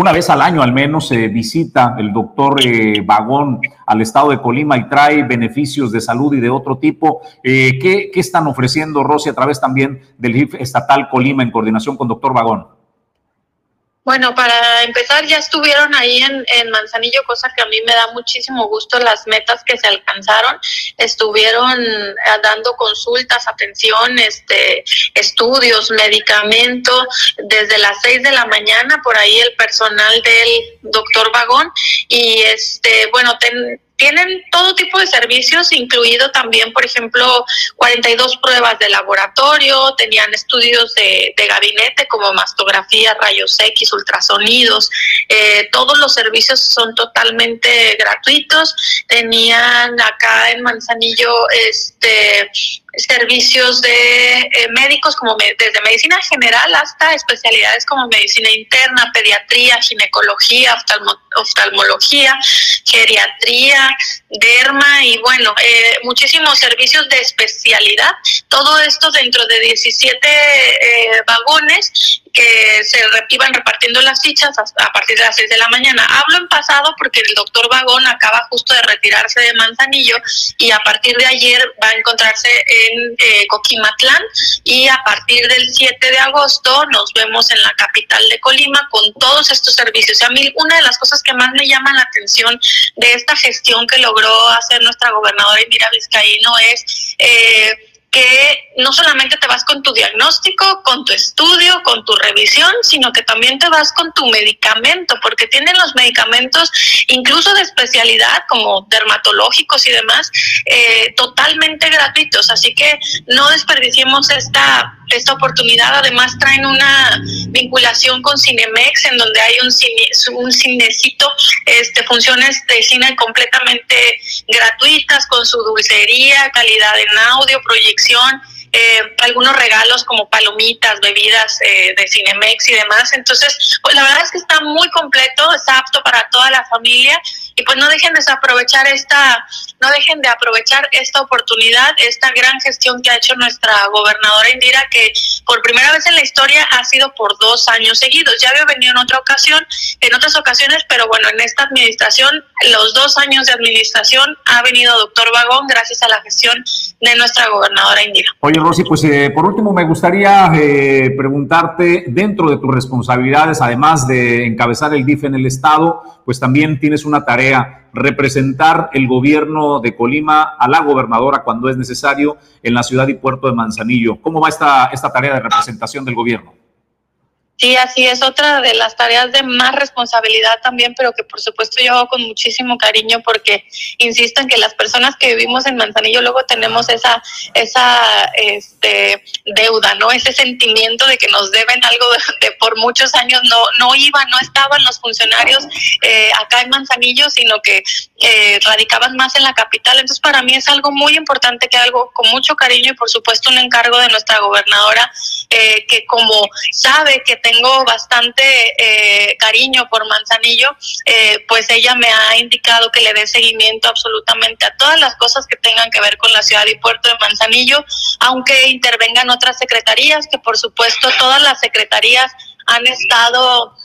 una vez al año al menos se visita el doctor eh, Vagón al estado de Colima y trae beneficios de salud y de otro tipo. Eh, ¿qué, ¿qué, están ofreciendo, Rosy, a través también del GIF estatal Colima en coordinación con doctor Vagón? Bueno, para empezar, ya estuvieron ahí en, en, Manzanillo, cosa que a mí me da muchísimo gusto las metas que se alcanzaron. Estuvieron eh, dando consultas, atención, este, estudios, medicamento, desde las seis de la mañana, por ahí el personal del doctor Vagón. Y este, bueno, ten, tienen todo tipo de servicios, incluido también, por ejemplo, 42 pruebas de laboratorio, tenían estudios de, gabinete como mastografía, rayos X, ultrasonidos, eh, todos los servicios son totalmente gratuitos. Tenían acá en Manzanillo este servicios de eh, médicos como desde medicina general hasta especialidades como medicina interna, pediatría, ginecología, oftalmología, geriatría, derma y bueno, eh, muchísimos servicios de especialidad. Todo esto dentro de 17 eh, vagones que se iban repartiendo las fichas a, partir de las 6 de la mañana. Hablo en pasado porque el doctor Vagón acaba justo de retirarse de Manzanillo y a partir de ayer va a encontrarse en eh, Coquimatlán y a partir del 7 de agosto nos vemos en la capital de Colima con todos estos servicios. A mí una de las cosas que más me llama la atención de esta gestión que logró hacer nuestra gobernadora Indira Vizcaíno es... Eh, que no solamente te vas con tu diagnóstico, con tu estudio, con tu revisión, sino que también te vas con tu medicamento, porque tienen los medicamentos, incluso de especialidad, como dermatológicos y demás, eh, totalmente gratuitos. Así que no desperdiciemos esta esta oportunidad. Además traen una vinculación con Cinemex en donde hay un, cine, un cinecito, este, funciones de cine completamente gratuitas con su dulcería, calidad en audio, proyección. Eh, algunos regalos como palomitas, bebidas eh, de Cinemex y demás. Entonces, pues la verdad es que está muy completo, está apto para toda la familia y pues no dejen de aprovechar esta no dejen de aprovechar esta oportunidad, esta gran gestión que ha hecho nuestra gobernadora Indira, que por primera vez en la historia ha sido por dos años seguidos. Ya había venido en otra ocasión, en otras ocasiones, pero bueno, en esta administración, los dos años de administración, ha venido doctor Vagón gracias a la gestión de nuestra gobernadora Indira. Oye, Rosy, pues eh, por último me gustaría eh, preguntarte, dentro de tus responsabilidades, además de encabezar el DIF en el Estado, pues también tienes una tarea representar el gobierno de Colima a la gobernadora cuando es necesario en la ciudad y puerto de Manzanillo. ¿Cómo va esta, esta tarea de representación del gobierno? Sí, así es otra de las tareas de más responsabilidad también, pero que por supuesto yo hago con muchísimo cariño porque insisto en que las personas que vivimos en Manzanillo luego tenemos esa esa este, deuda, ¿no? Ese sentimiento de que nos deben algo de, por muchos años no no iban, no estaban los funcionarios eh, acá en Manzanillo, sino que eh, radicaban más en la capital. Entonces para mí es algo muy importante que algo con mucho cariño y por supuesto un encargo de nuestra gobernadora eh, que como sabe que tengo bastante eh, cariño por Manzanillo, eh, pues ella me ha indicado que le dé seguimiento absolutamente a todas las cosas que tengan que ver con la ciudad y puerto de Manzanillo, aunque intervengan otras secretarías, que por supuesto todas las secretarías han estado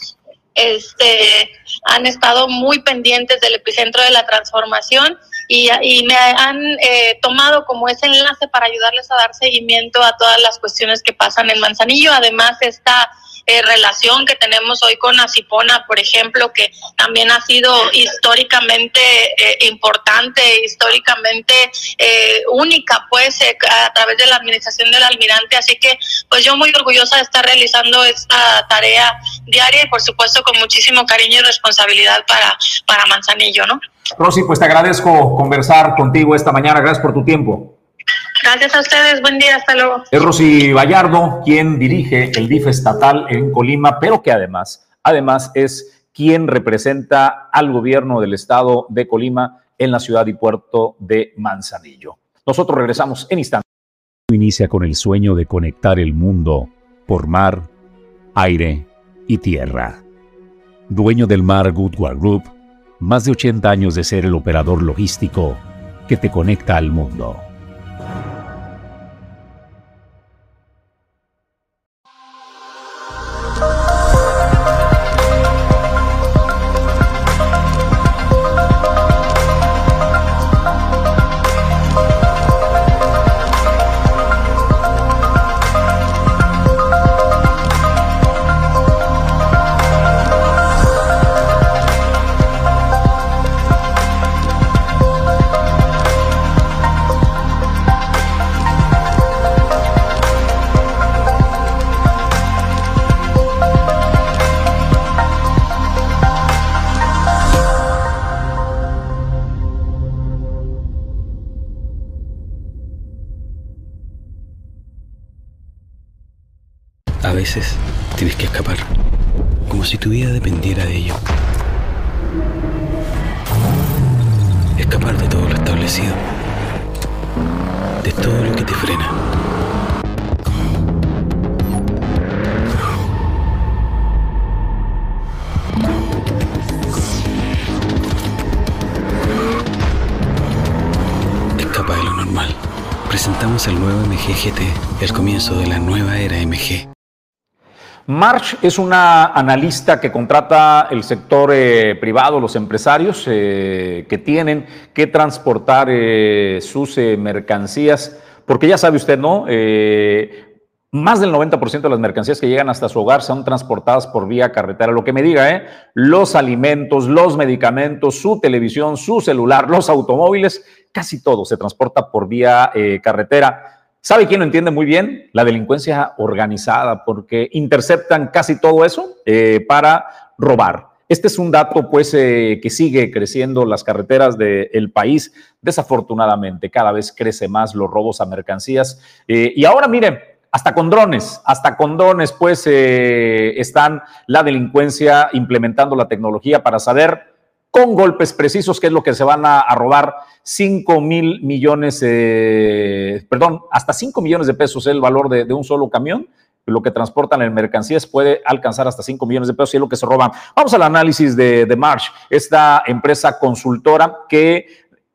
este, han estado muy pendientes del epicentro de la transformación y, me han eh, tomado como ese enlace para ayudarles a dar seguimiento a todas las cuestiones que pasan en Manzanillo. Además, esta eh, relación que tenemos hoy con Acipona, por ejemplo, que también ha sido históricamente eh, importante, históricamente eh, única, pues, a través de la administración del almirante. Así que, pues, yo muy orgullosa de estar realizando esta tarea diaria y, por supuesto, con muchísimo cariño y responsabilidad para, para Manzanillo, ¿no? Rosy, pues te agradezco conversar contigo esta mañana. Gracias por tu tiempo. Gracias a ustedes, buen día, hasta luego. Es Rosy Vallardo quien dirige el DIF estatal en Colima, pero que además, además es quien representa al gobierno del estado de Colima en la ciudad y puerto de Manzanillo. Nosotros regresamos en instantes. Inicia con el sueño de conectar el mundo por mar, aire y tierra. Dueño del mar Goodward Group, más de 80 años de ser el operador logístico que te conecta al mundo. Es una analista que contrata el sector eh, privado, los empresarios eh, que tienen que transportar eh, sus mercancías, porque ya sabe usted, ¿no? más del 90% de las mercancías que llegan hasta su hogar son transportadas por vía carretera. Lo que me diga, ¿eh? Los alimentos, los medicamentos, su televisión, su celular, los automóviles, casi todo se transporta por vía carretera. ¿Sabe quién lo entiende muy bien? La delincuencia organizada, porque interceptan casi todo eso eh, para robar. Este es un dato, pues, eh, que sigue creciendo las carreteras del país. Desafortunadamente, cada vez crece más los robos a mercancías. Eh, y ahora, miren, hasta con drones, hasta con drones, pues, están la delincuencia implementando la tecnología para saber con golpes precisos, que es lo que se van a, robar 5 mil millones, eh, perdón, hasta 5 millones de pesos el valor de, un solo camión. Lo que transportan en mercancías puede alcanzar hasta 5 millones de pesos y es lo que se roban. Vamos al análisis de, March, esta empresa consultora que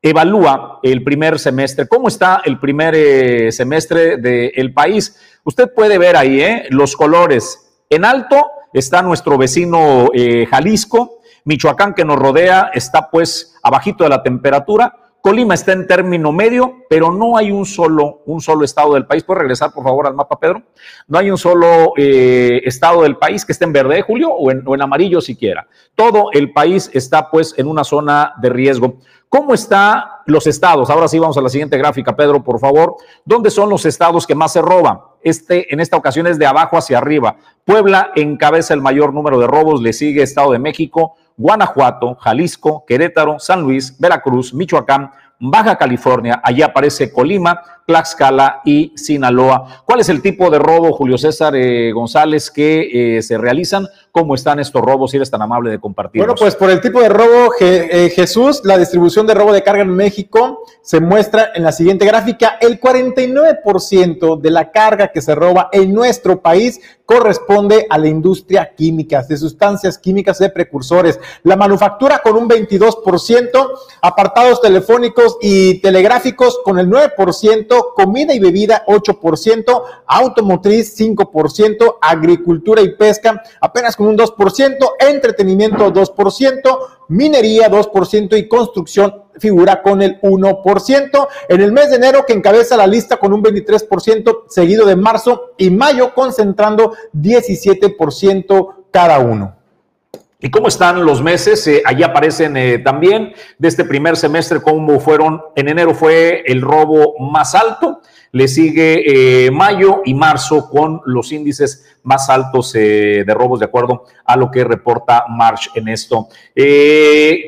evalúa el primer semestre. ¿Cómo está el primer eh, semestre del país? Usted puede ver ahí eh, los colores. En alto está nuestro vecino Jalisco, Michoacán que nos rodea está pues abajito de la temperatura. Colima está en término medio, pero no hay un solo, un solo estado del país. ¿Puedes regresar, por favor, al mapa, Pedro? No hay un solo eh, estado del país que esté en verde, Julio, o en, o en amarillo siquiera. Todo el país está, pues, en una zona de riesgo. ¿Cómo están los estados? Ahora sí vamos a la siguiente gráfica, Pedro, por favor. ¿Dónde son los estados que más se roban? Este, en esta ocasión es de abajo hacia arriba. Puebla encabeza el mayor número de robos, le sigue Estado de México, Guanajuato, Jalisco, Querétaro, San Luis, Veracruz, Michoacán, Baja California, allí aparece Colima, Tlaxcala y Sinaloa. ¿Cuál es el tipo de robo, Julio César eh, González, que eh, se realizan? ¿Cómo están estos robos? Si eres tan amable de compartir. Bueno, pues por el tipo de robo, eh, Jesús, la distribución de robo de carga en México se muestra en la siguiente gráfica. El 49% de la carga que se roba en nuestro país corresponde a la industria química, de sustancias químicas de precursores. La manufactura con un 22%, apartados telefónicos y telegráficos con el 9%, comida y bebida 8%, automotriz 5%, agricultura y pesca apenas con un 2%, entretenimiento 2%, minería 2% y construcción figura con el 1%. En el mes de enero que encabeza la lista con un 23%, seguido de marzo y mayo concentrando 17% cada uno. ¿Y cómo están los meses? Eh, allí aparecen eh, también de este primer semestre, cómo fueron, en enero fue el robo más alto, le sigue eh, mayo y marzo con los índices más altos de robos de acuerdo a lo que reporta March en esto.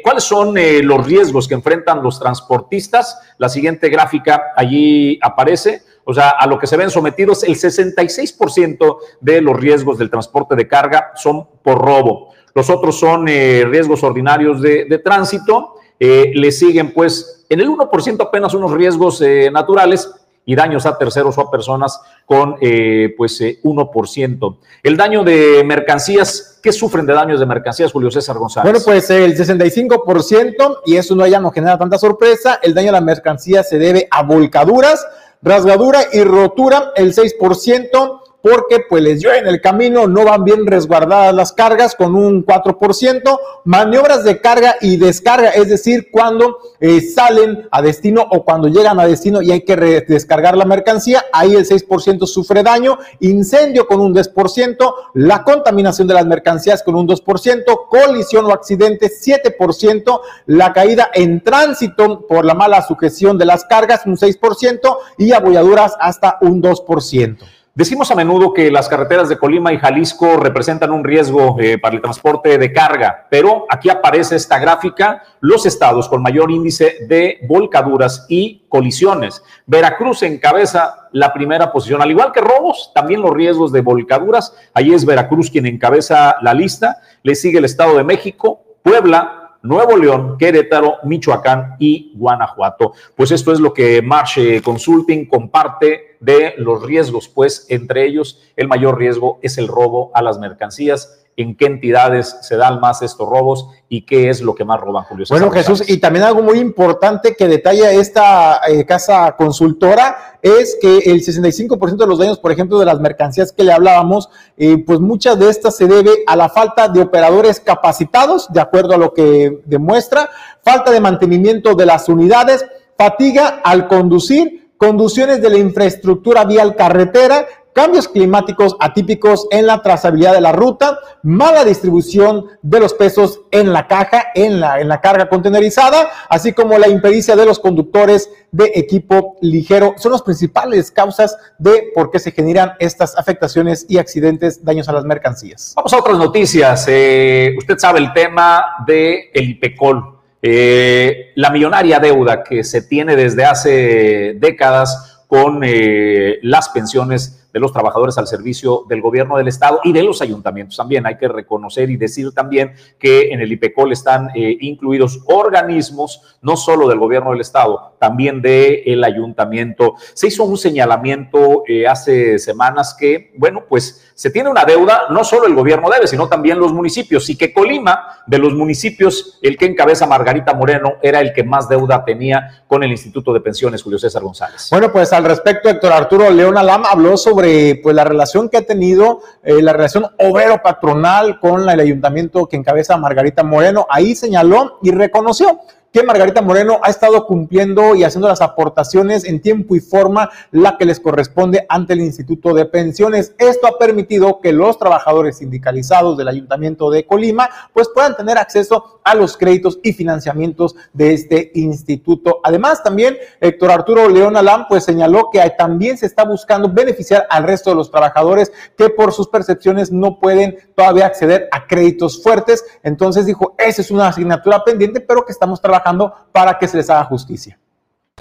¿Cuáles son los riesgos que enfrentan los transportistas? La siguiente gráfica allí aparece. O sea, a lo que se ven sometidos, el 66% de los riesgos del transporte de carga son por robo. Los otros son riesgos ordinarios de, tránsito. le siguen, pues, en el 1% apenas unos riesgos naturales y daños a terceros o a personas con eh, pues 1%. Eh, el daño de mercancías, ¿qué sufren de daños de mercancías, Julio César González? Bueno, pues el 65% y eso no ya no genera tanta sorpresa, el daño a la mercancía se debe a volcaduras, rasgadura y rotura, el 6%, porque pues les llueve en el camino, no van bien resguardadas las cargas con un 4%, maniobras de carga y descarga, es decir, cuando eh, salen a destino o cuando llegan a destino y hay que descargar la mercancía, ahí el 6% sufre daño, incendio con un 10%, la contaminación de las mercancías con un 2%, colisión o accidente 7%, la caída en tránsito por la mala sujeción de las cargas un 6% y abolladuras hasta un 2%. Decimos a menudo que las carreteras de Colima y Jalisco representan un riesgo eh, para el transporte de carga, pero aquí aparece esta gráfica, los estados con mayor índice de volcaduras y colisiones. Veracruz encabeza la primera posición, al igual que robos, también los riesgos de volcaduras. Allí es Veracruz quien encabeza la lista, le sigue el Estado de México, Puebla, Nuevo León, Querétaro, Michoacán y Guanajuato. Pues esto es lo que March Consulting comparte de los riesgos, pues entre ellos el mayor riesgo es el robo a las mercancías en qué entidades se dan más estos robos y qué es lo que más roban, Julio. bueno, Jesús, y también algo muy importante que detalla esta eh, casa consultora es que el 65% de los daños, por ejemplo, de las mercancías que le hablábamos, eh, pues muchas de estas se debe a la falta de operadores capacitados, de acuerdo a lo que demuestra, falta de mantenimiento de las unidades, fatiga al conducir, conducciones de la infraestructura vial carretera, cambios climáticos atípicos en la trazabilidad de la ruta, mala distribución de los pesos en la caja, en la, en la carga contenerizada, así como la impericia de los conductores de equipo ligero. Son las principales causas de por qué se generan estas afectaciones y accidentes, daños a las mercancías. Vamos a otras noticias. Eh, usted sabe el tema del el IPECOL, eh, la millonaria deuda que se tiene desde hace décadas con eh, las pensiones de los trabajadores al servicio del gobierno del Estado y de los ayuntamientos también. Hay que reconocer y decir también que en el IPECOL están eh, incluidos organismos no solo del gobierno del Estado, también del el ayuntamiento. Se hizo un señalamiento eh, hace semanas que, bueno, pues se tiene una deuda, no solo el gobierno debe, sino también los municipios, y que Colima, de los municipios, el que encabeza Margarita Moreno, era el que más deuda tenía con el Instituto de Pensiones, Julio César González. Bueno, pues al respecto, Héctor Arturo León Alam habló sobre pues la relación que ha tenido, eh, la relación obrero-patronal con el ayuntamiento que encabeza Margarita Moreno. Ahí señaló y reconoció que Margarita Moreno ha estado cumpliendo y haciendo las aportaciones en tiempo y forma la que les corresponde ante el Instituto de Pensiones. Esto ha permitido que los trabajadores sindicalizados del Ayuntamiento de Colima pues puedan tener acceso a los créditos y financiamientos de este instituto. Además, también Héctor Arturo León Alán pues señaló que también se está buscando beneficiar al resto de los trabajadores que por sus percepciones no pueden todavía acceder a créditos fuertes. Entonces dijo, esa es una asignatura pendiente, pero que estamos trabajando para que se les haga justicia.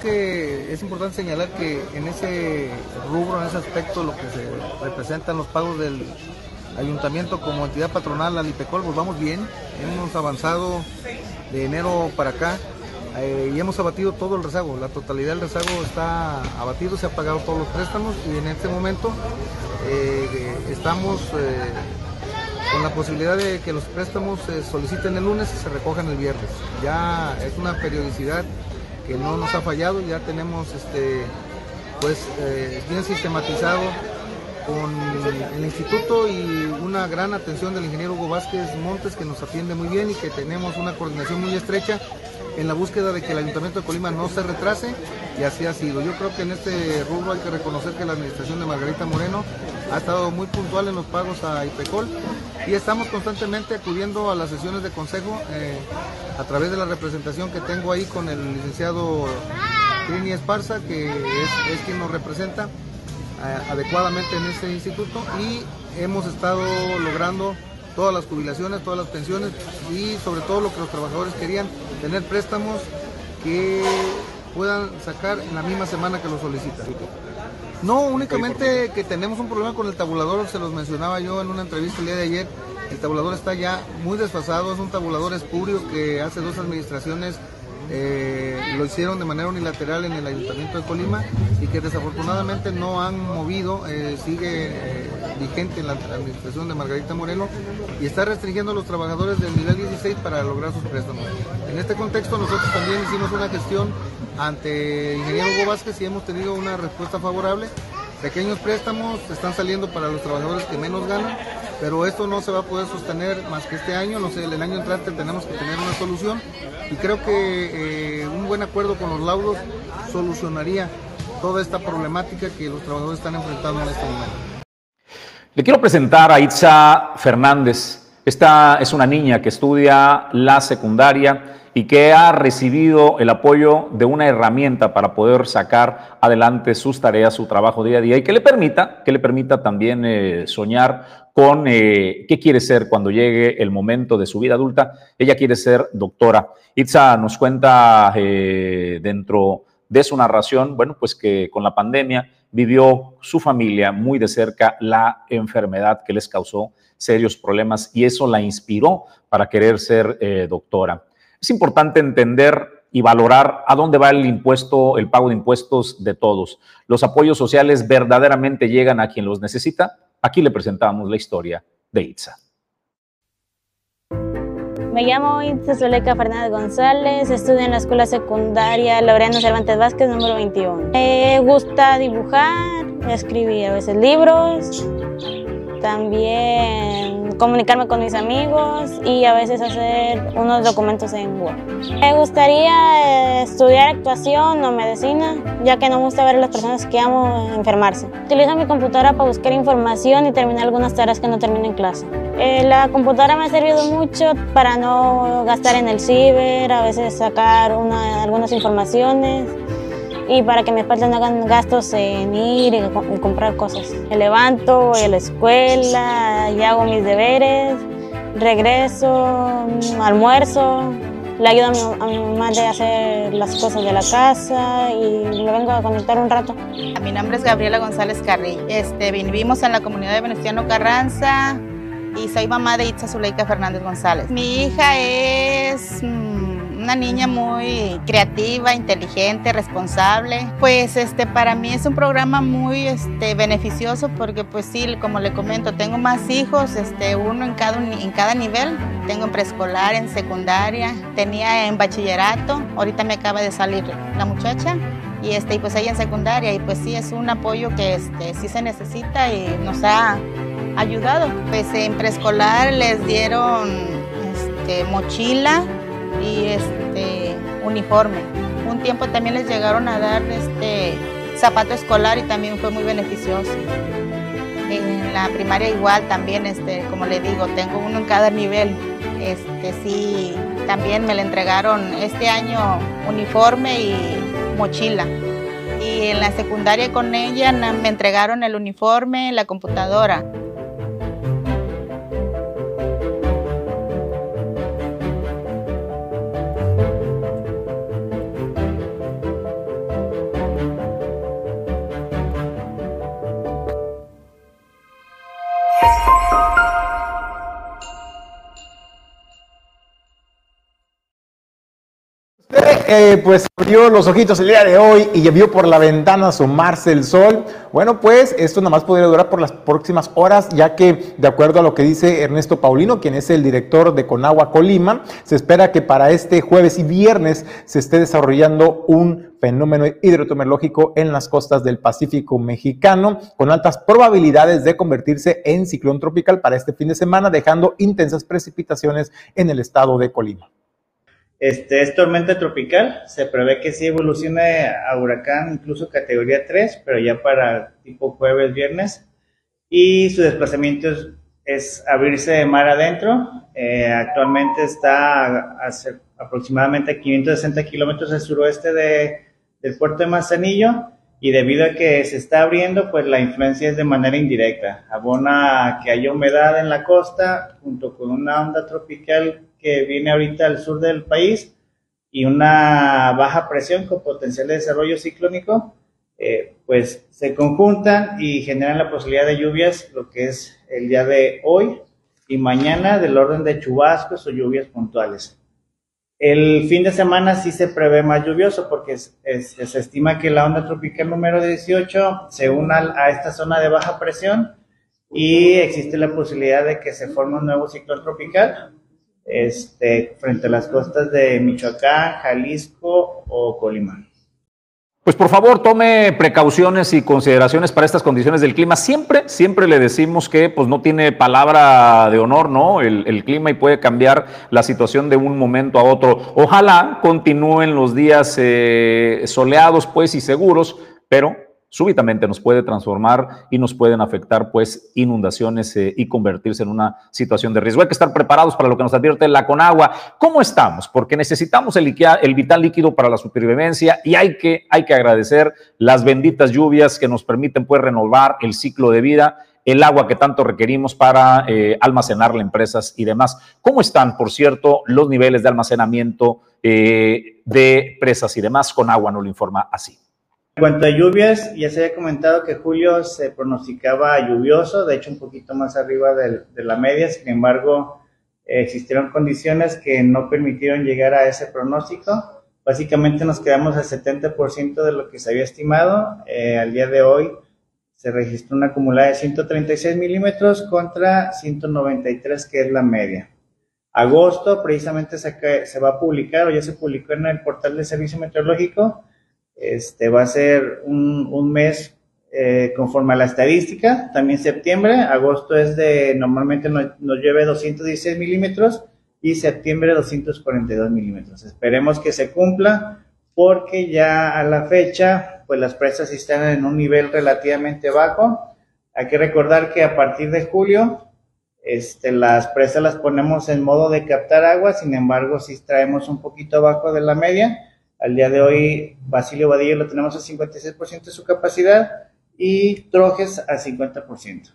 Que es importante señalar que en ese rubro, en ese aspecto, lo que se representan los pagos del ayuntamiento como entidad patronal al IPECOL, pues vamos bien, hemos avanzado de enero para acá eh, y hemos abatido todo el rezago, la totalidad del rezago está abatido, se han pagado todos los préstamos y en este momento eh, estamos eh, con la posibilidad de que los préstamos se soliciten el lunes y se recojan el viernes. Ya es una periodicidad que no nos ha fallado, ya tenemos este, pues bien sistematizado con el instituto y una gran atención del ingeniero Hugo Vázquez Montes que nos atiende muy bien y que tenemos una coordinación muy estrecha en la búsqueda de que el Ayuntamiento de Colima no se retrase y así ha sido. Yo creo que en este rubro hay que reconocer que la administración de Margarita Moreno ha estado muy puntual en los pagos a IPECOL y estamos constantemente acudiendo a las sesiones de consejo eh, a través de la representación que tengo ahí con el licenciado Trini Esparza, que es, quien nos representa eh, adecuadamente en este instituto y hemos estado logrando todas las jubilaciones, todas las pensiones y sobre todo lo que los trabajadores querían, tener préstamos que puedan sacar en la misma semana que lo solicitan. No, únicamente que tenemos un problema con el tabulador, se los mencionaba yo en una entrevista el día de ayer, el tabulador está ya muy desfasado, es un tabulador espurio que hace dos administraciones eh, lo hicieron de manera unilateral en el Ayuntamiento de Colima y que desafortunadamente no han movido, eh, sigue eh, vigente en la administración de Margarita Moreno y está restringiendo a los trabajadores del nivel 16 para lograr sus préstamos. En este contexto nosotros también hicimos una gestión ante ingeniero Hugo Vázquez y hemos tenido una respuesta favorable. Pequeños préstamos están saliendo para los trabajadores que menos ganan, pero esto no se va a poder sostener más que este año, no sé, el año entrante tenemos que tener una solución y creo que eh, un buen acuerdo con los laudos solucionaría toda esta problemática que los trabajadores están enfrentando en este momento. Le quiero presentar a Itza Fernández. Esta es una niña que estudia la secundaria y que ha recibido el apoyo de una herramienta para poder sacar adelante sus tareas, su trabajo día a día y que le permita, que le permita también eh, soñar con eh, qué quiere ser cuando llegue el momento de su vida adulta. Ella quiere ser doctora. Itza nos cuenta eh, dentro de su narración, bueno, pues que con la pandemia vivió su familia muy de cerca la enfermedad que les causó serios problemas y eso la inspiró para querer ser doctora. Es importante entender y valorar a dónde va el impuesto, el pago de impuestos de todos. Los apoyos sociales verdaderamente llegan a quien los necesita. Aquí le presentamos la historia de Itza. Me llamo Itza Zuleika Fernández González, estudio en la escuela secundaria Laureano Cervantes Vázquez, número 21. Me gusta dibujar, escribir a veces libros, también comunicarme con mis amigos y a veces hacer unos documentos en Word. Me gustaría eh, estudiar actuación o medicina, ya que no me gusta ver a las personas que amo enfermarse. Utilizo mi computadora para buscar información y terminar algunas tareas que no termino en clase. Eh, la computadora me ha servido mucho para no gastar en el ciber, a veces sacar algunas informaciones y para que mis padres no hagan gastos en ir y, comprar cosas. Me levanto, voy a la escuela, y hago mis deberes, regreso, almuerzo, le ayudo a mi, a hacer las cosas de la casa y me vengo a conectar un rato. Mi nombre es Gabriela González Carri. Este, vivimos en la comunidad de Venustiano Carranza y soy mamá de Itza Zuleika Fernández González. Mi hija es... Una niña muy creativa, inteligente, responsable. Pues este para mí es un programa muy este beneficioso porque pues sí, como le comento, tengo más hijos, este uno en cada en cada nivel. Tengo en preescolar, en secundaria, tenía en bachillerato, ahorita me acaba de salir la muchacha y este y pues ella en secundaria y pues sí es un apoyo que este sí se necesita y nos ha ayudado. Pues en preescolar les dieron este, mochila y este, uniforme. Un tiempo también les llegaron a dar este zapato escolar y también fue muy beneficioso. En la primaria igual también, este, como le digo, tengo uno en cada nivel. Este, sí, también me le entregaron este año uniforme y mochila. Y en la secundaria con ella me entregaron el uniforme, la computadora. Eh, pues abrió los ojitos el día de hoy y vio por la ventana asomarse el sol. Bueno, pues esto nada más podría durar por las próximas horas, ya que de acuerdo a lo que dice Ernesto Paulino, quien es el director de Conagua Colima, se espera que para este jueves y viernes se esté desarrollando un fenómeno hidrometeorológico en las costas del Pacífico mexicano, con altas probabilidades de convertirse en ciclón tropical para este fin de semana, dejando intensas precipitaciones en el estado de Colima. Este, es tormenta tropical, se prevé que sí evolucione a huracán, incluso categoría 3, pero ya para tipo jueves, viernes. Y su desplazamiento es, abrirse de mar adentro. Eh, actualmente está a, aproximadamente a 560 kilómetros al suroeste de, del puerto de Manzanillo. Y debido a que se está abriendo, pues la influencia es de manera indirecta. Abona que haya humedad en la costa, junto con una onda tropical que viene ahorita al sur del país y una baja presión con potencial de desarrollo ciclónico, eh, pues se conjuntan y generan la posibilidad de lluvias, lo que es el día de hoy y mañana del orden de chubascos o lluvias puntuales. El fin de semana sí se prevé más lluvioso porque se estima que la onda tropical número 18 se una a esta zona de baja presión y existe la posibilidad de que se forme un nuevo ciclón tropical este, frente a las costas de Michoacán, Jalisco o Colima. Pues por favor, tome precauciones y consideraciones para estas condiciones del clima. Siempre, siempre le decimos que pues no tiene palabra de honor, ¿no? El, clima y puede cambiar la situación de un momento a otro. Ojalá continúen los días eh, soleados, pues, y seguros, pero súbitamente nos puede transformar y nos pueden afectar pues inundaciones eh, y convertirse en una situación de riesgo. Hay que estar preparados para lo que nos advierte la Conagua. ¿Cómo estamos? Porque necesitamos el, el vital líquido para la supervivencia y hay que, hay que agradecer las benditas lluvias que nos permiten pues renovar el ciclo de vida el agua que tanto requerimos para eh, almacenar las empresas y demás. ¿Cómo están, por cierto, los niveles de almacenamiento eh, de presas y demás? Con agua no lo informa así. En cuanto a lluvias, ya se había comentado que julio se pronosticaba lluvioso, de hecho un poquito más arriba de, la media, sin embargo existieron condiciones que no permitieron llegar a ese pronóstico. Básicamente nos quedamos al 70% de lo que se había estimado. Eh, al día de hoy se registró una acumulada de 136 milímetros contra 193 que es la media. Agosto precisamente se, va a publicar o ya se publicó en el portal del Servicio Meteorológico este va a ser un, mes eh, conforme a la estadística, también septiembre, agosto es de, normalmente nos, nos llueve 216 milímetros y septiembre 242 milímetros. Esperemos que se cumpla porque ya a la fecha, pues las presas están en un nivel relativamente bajo. Hay que recordar que a partir de julio, este, las presas las ponemos en modo de captar agua, sin embargo, si traemos un poquito abajo de la media, al día de hoy, Basilio Vadillo lo tenemos al 56% de su capacidad y Trojes al 50%.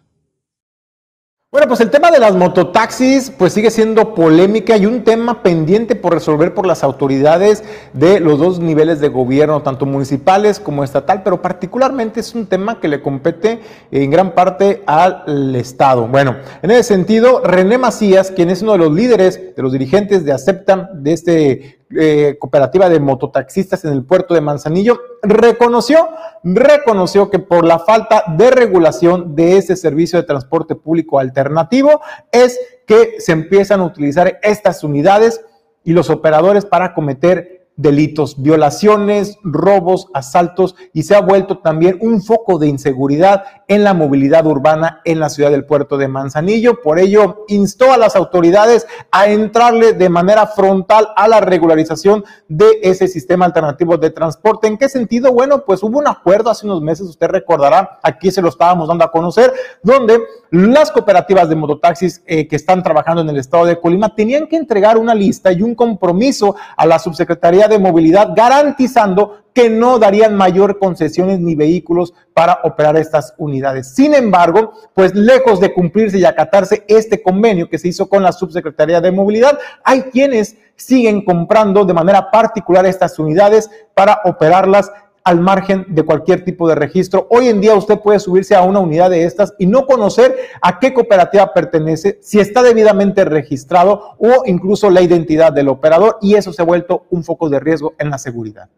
Bueno, pues el tema de las mototaxis pues sigue siendo polémica y un tema pendiente por resolver por las autoridades de los dos niveles de gobierno, tanto municipales como estatal, pero particularmente es un tema que le compete en gran parte al Estado. Bueno, en ese sentido, René Macías, quien es uno de los líderes, de los dirigentes de Aceptan, de este eh, cooperativa de mototaxistas en el puerto de Manzanillo, reconoció, reconoció que por la falta de regulación de ese servicio de transporte público alternativo es que se empiezan a utilizar estas unidades y los operadores para cometer delitos, violaciones, robos, asaltos y se ha vuelto también un foco de inseguridad en la movilidad urbana en la ciudad del puerto de Manzanillo. Por ello, instó a las autoridades a entrarle de manera frontal a la regularización de ese sistema alternativo de transporte. ¿En qué sentido? Bueno, pues hubo un acuerdo hace unos meses, usted recordará, aquí se lo estábamos dando a conocer, donde las cooperativas de mototaxis eh, que están trabajando en el estado de Colima tenían que entregar una lista y un compromiso a la subsecretaría de Movilidad garantizando que no darían mayor concesiones ni vehículos para operar estas unidades. Sin embargo, pues lejos de cumplirse y acatarse este convenio que se hizo con la Subsecretaría de Movilidad, hay quienes siguen comprando de manera particular estas unidades para operarlas al margen de cualquier tipo de registro. Hoy en día usted puede subirse a una unidad de estas y no conocer a qué cooperativa pertenece, si está debidamente registrado o incluso la identidad del operador y eso se ha vuelto un foco de riesgo en la seguridad.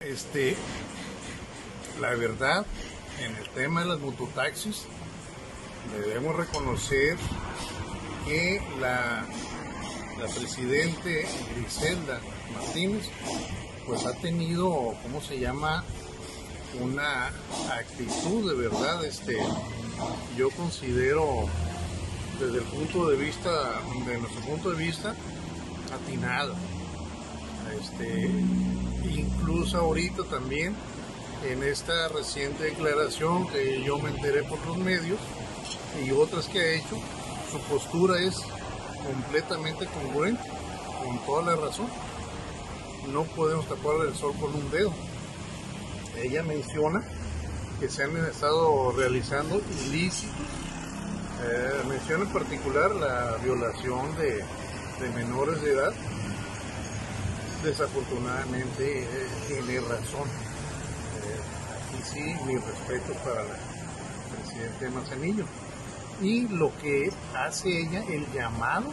Este, la verdad, en el tema de las mototaxis, debemos reconocer que la, la presidente Griselda Martínez pues ha tenido, ¿cómo se llama? Una actitud de verdad, este, yo considero desde el punto de vista, de nuestro punto de vista, atinado. Este, incluso ahorita también en esta reciente declaración que yo me enteré por los medios y otras que ha hecho, su postura es completamente congruente, con toda la razón no podemos tapar el sol con un dedo. Ella menciona que se han estado realizando ilícitos. Eh, menciona en particular la violación de, menores de edad. Desafortunadamente eh, tiene razón. Eh, aquí sí, mi respeto para la presidente Manzanillo. Y lo que hace ella, el llamado,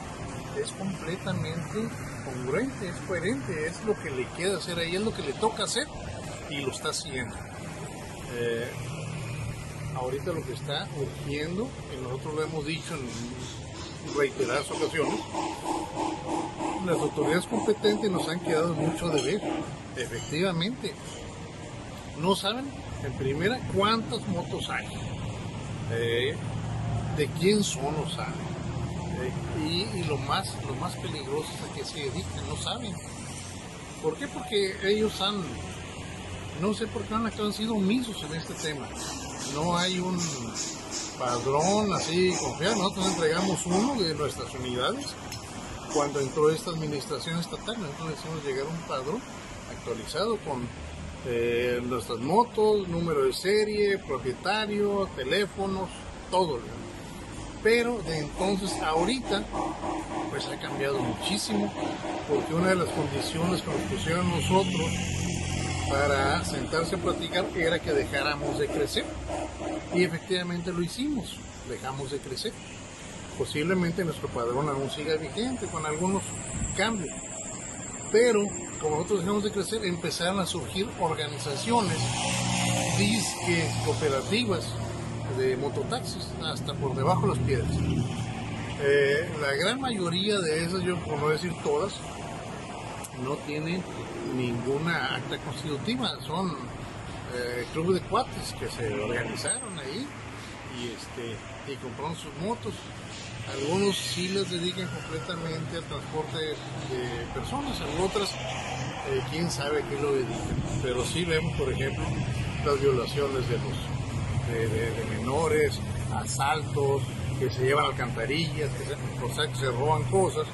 es completamente congruente, es coherente, es lo que le queda hacer ahí, es lo que le toca hacer y lo está haciendo. Eh, ahorita lo que está urgiendo, y nosotros lo hemos dicho en reiteradas ocasiones, las autoridades competentes nos han quedado mucho de ver. Efectivamente, no saben, en primera, cuántas motos hay, eh, de quién son, no saben y, lo más lo más peligroso es a que se dedican, no saben. ¿Por qué? Porque ellos han, no sé por qué han, han sido omisos en este tema. No hay un padrón así confiable. Nosotros entregamos uno de nuestras unidades cuando entró esta administración estatal. Nosotros hicimos llegar un padrón actualizado con eh, nuestras motos, número de serie, propietario, teléfonos, todo pero de entonces a ahorita pues ha cambiado muchísimo porque una de las condiciones que nos pusieron nosotros para sentarse a platicar era que dejáramos de crecer y efectivamente lo hicimos, dejamos de crecer. Posiblemente nuestro padrón aún siga vigente con algunos cambios, pero como nosotros dejamos de crecer empezaron a surgir organizaciones, disque cooperativas, de mototaxis hasta por debajo de las piedras. Eh, la gran mayoría de esas, yo por no decir todas, no tienen ninguna acta constitutiva, son eh, clubes de cuates que se organizaron ahí y, este, y compraron sus motos. Algunos sí les dedican completamente al transporte de personas, otras eh, quién sabe qué lo dedican. Pero sí vemos, por ejemplo, las violaciones de los de, menores, asaltos, que se llevan alcantarillas, que se, o sea, que se roban cosas,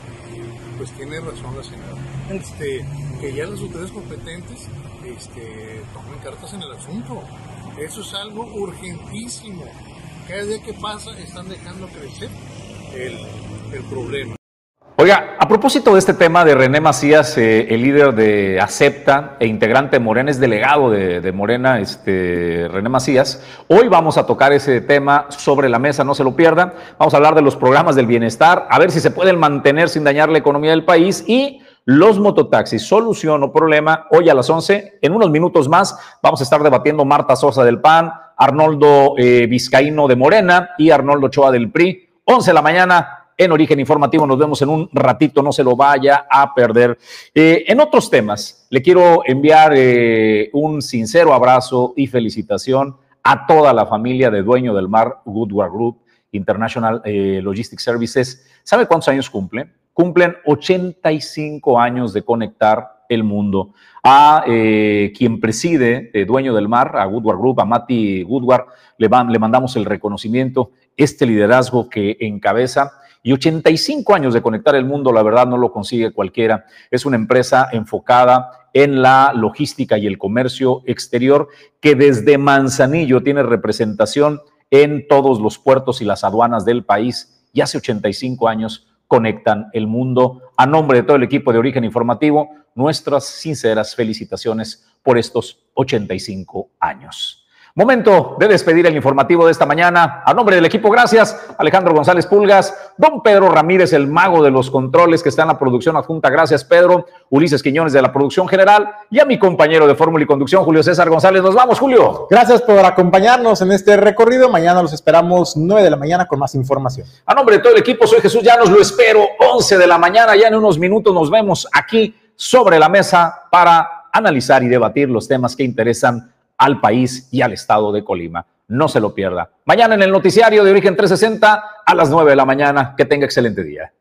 pues tiene razón la señora. Este, que ya las autoridades competentes este, tomen cartas en el asunto. Eso es algo urgentísimo. Cada día que pasa están dejando crecer el, el problema. Oiga, a propósito de este tema de René Macías, eh, el líder de Acepta e integrante de Morena, es delegado de, Morena, este, René Macías, hoy vamos a tocar ese tema sobre la mesa, no se lo pierdan. Vamos a hablar de los programas del bienestar, a ver si se pueden mantener sin dañar la economía del país y los mototaxis, solución o problema, hoy a las 11, en unos minutos más, vamos a estar debatiendo Marta Sosa del PAN, Arnoldo eh, Vizcaíno de Morena y Arnoldo Choa del PRI. 11 de la mañana, en Origen Informativo. Nos vemos en un ratito, no se lo vaya a perder. Eh, en otros temas, le quiero enviar eh, un sincero abrazo y felicitación a toda la familia de Dueño del Mar Goodward Group International eh, Logistics Services. ¿Sabe cuántos años cumplen? Cumplen 85 años de conectar el mundo. A quien preside, Dueño del Mar, a Goodward Group, a Mati Goodward, le, le mandamos el reconocimiento, este liderazgo que encabeza y 85 años de conectar el mundo, la verdad no lo consigue cualquiera. Es una empresa enfocada en la logística y el comercio exterior que desde Manzanillo tiene representación en todos los puertos y las aduanas del país y hace 85 años conectan el mundo. A nombre de todo el equipo de Origen Informativo, nuestras sinceras felicitaciones por estos 85 años. Momento de despedir el informativo de esta mañana. A nombre del equipo, gracias. Alejandro González Pulgas, don Pedro Ramírez, el mago de los controles que está en la producción adjunta. Gracias, Pedro. Ulises Quiñones de la producción general y a mi compañero de Fórmula y Conducción, Julio César González. Nos vamos, Julio. Gracias por acompañarnos en este recorrido. Mañana los esperamos 9 de la mañana con más información. A nombre de todo el equipo, soy Jesús Llanos. Lo espero 11 de la mañana. Ya en unos minutos nos vemos aquí sobre la mesa para analizar y debatir los temas que interesan al país y al estado de Colima. No se lo pierda. Mañana en el noticiario de Origen 360 a las 9 de la mañana. Que tenga excelente día.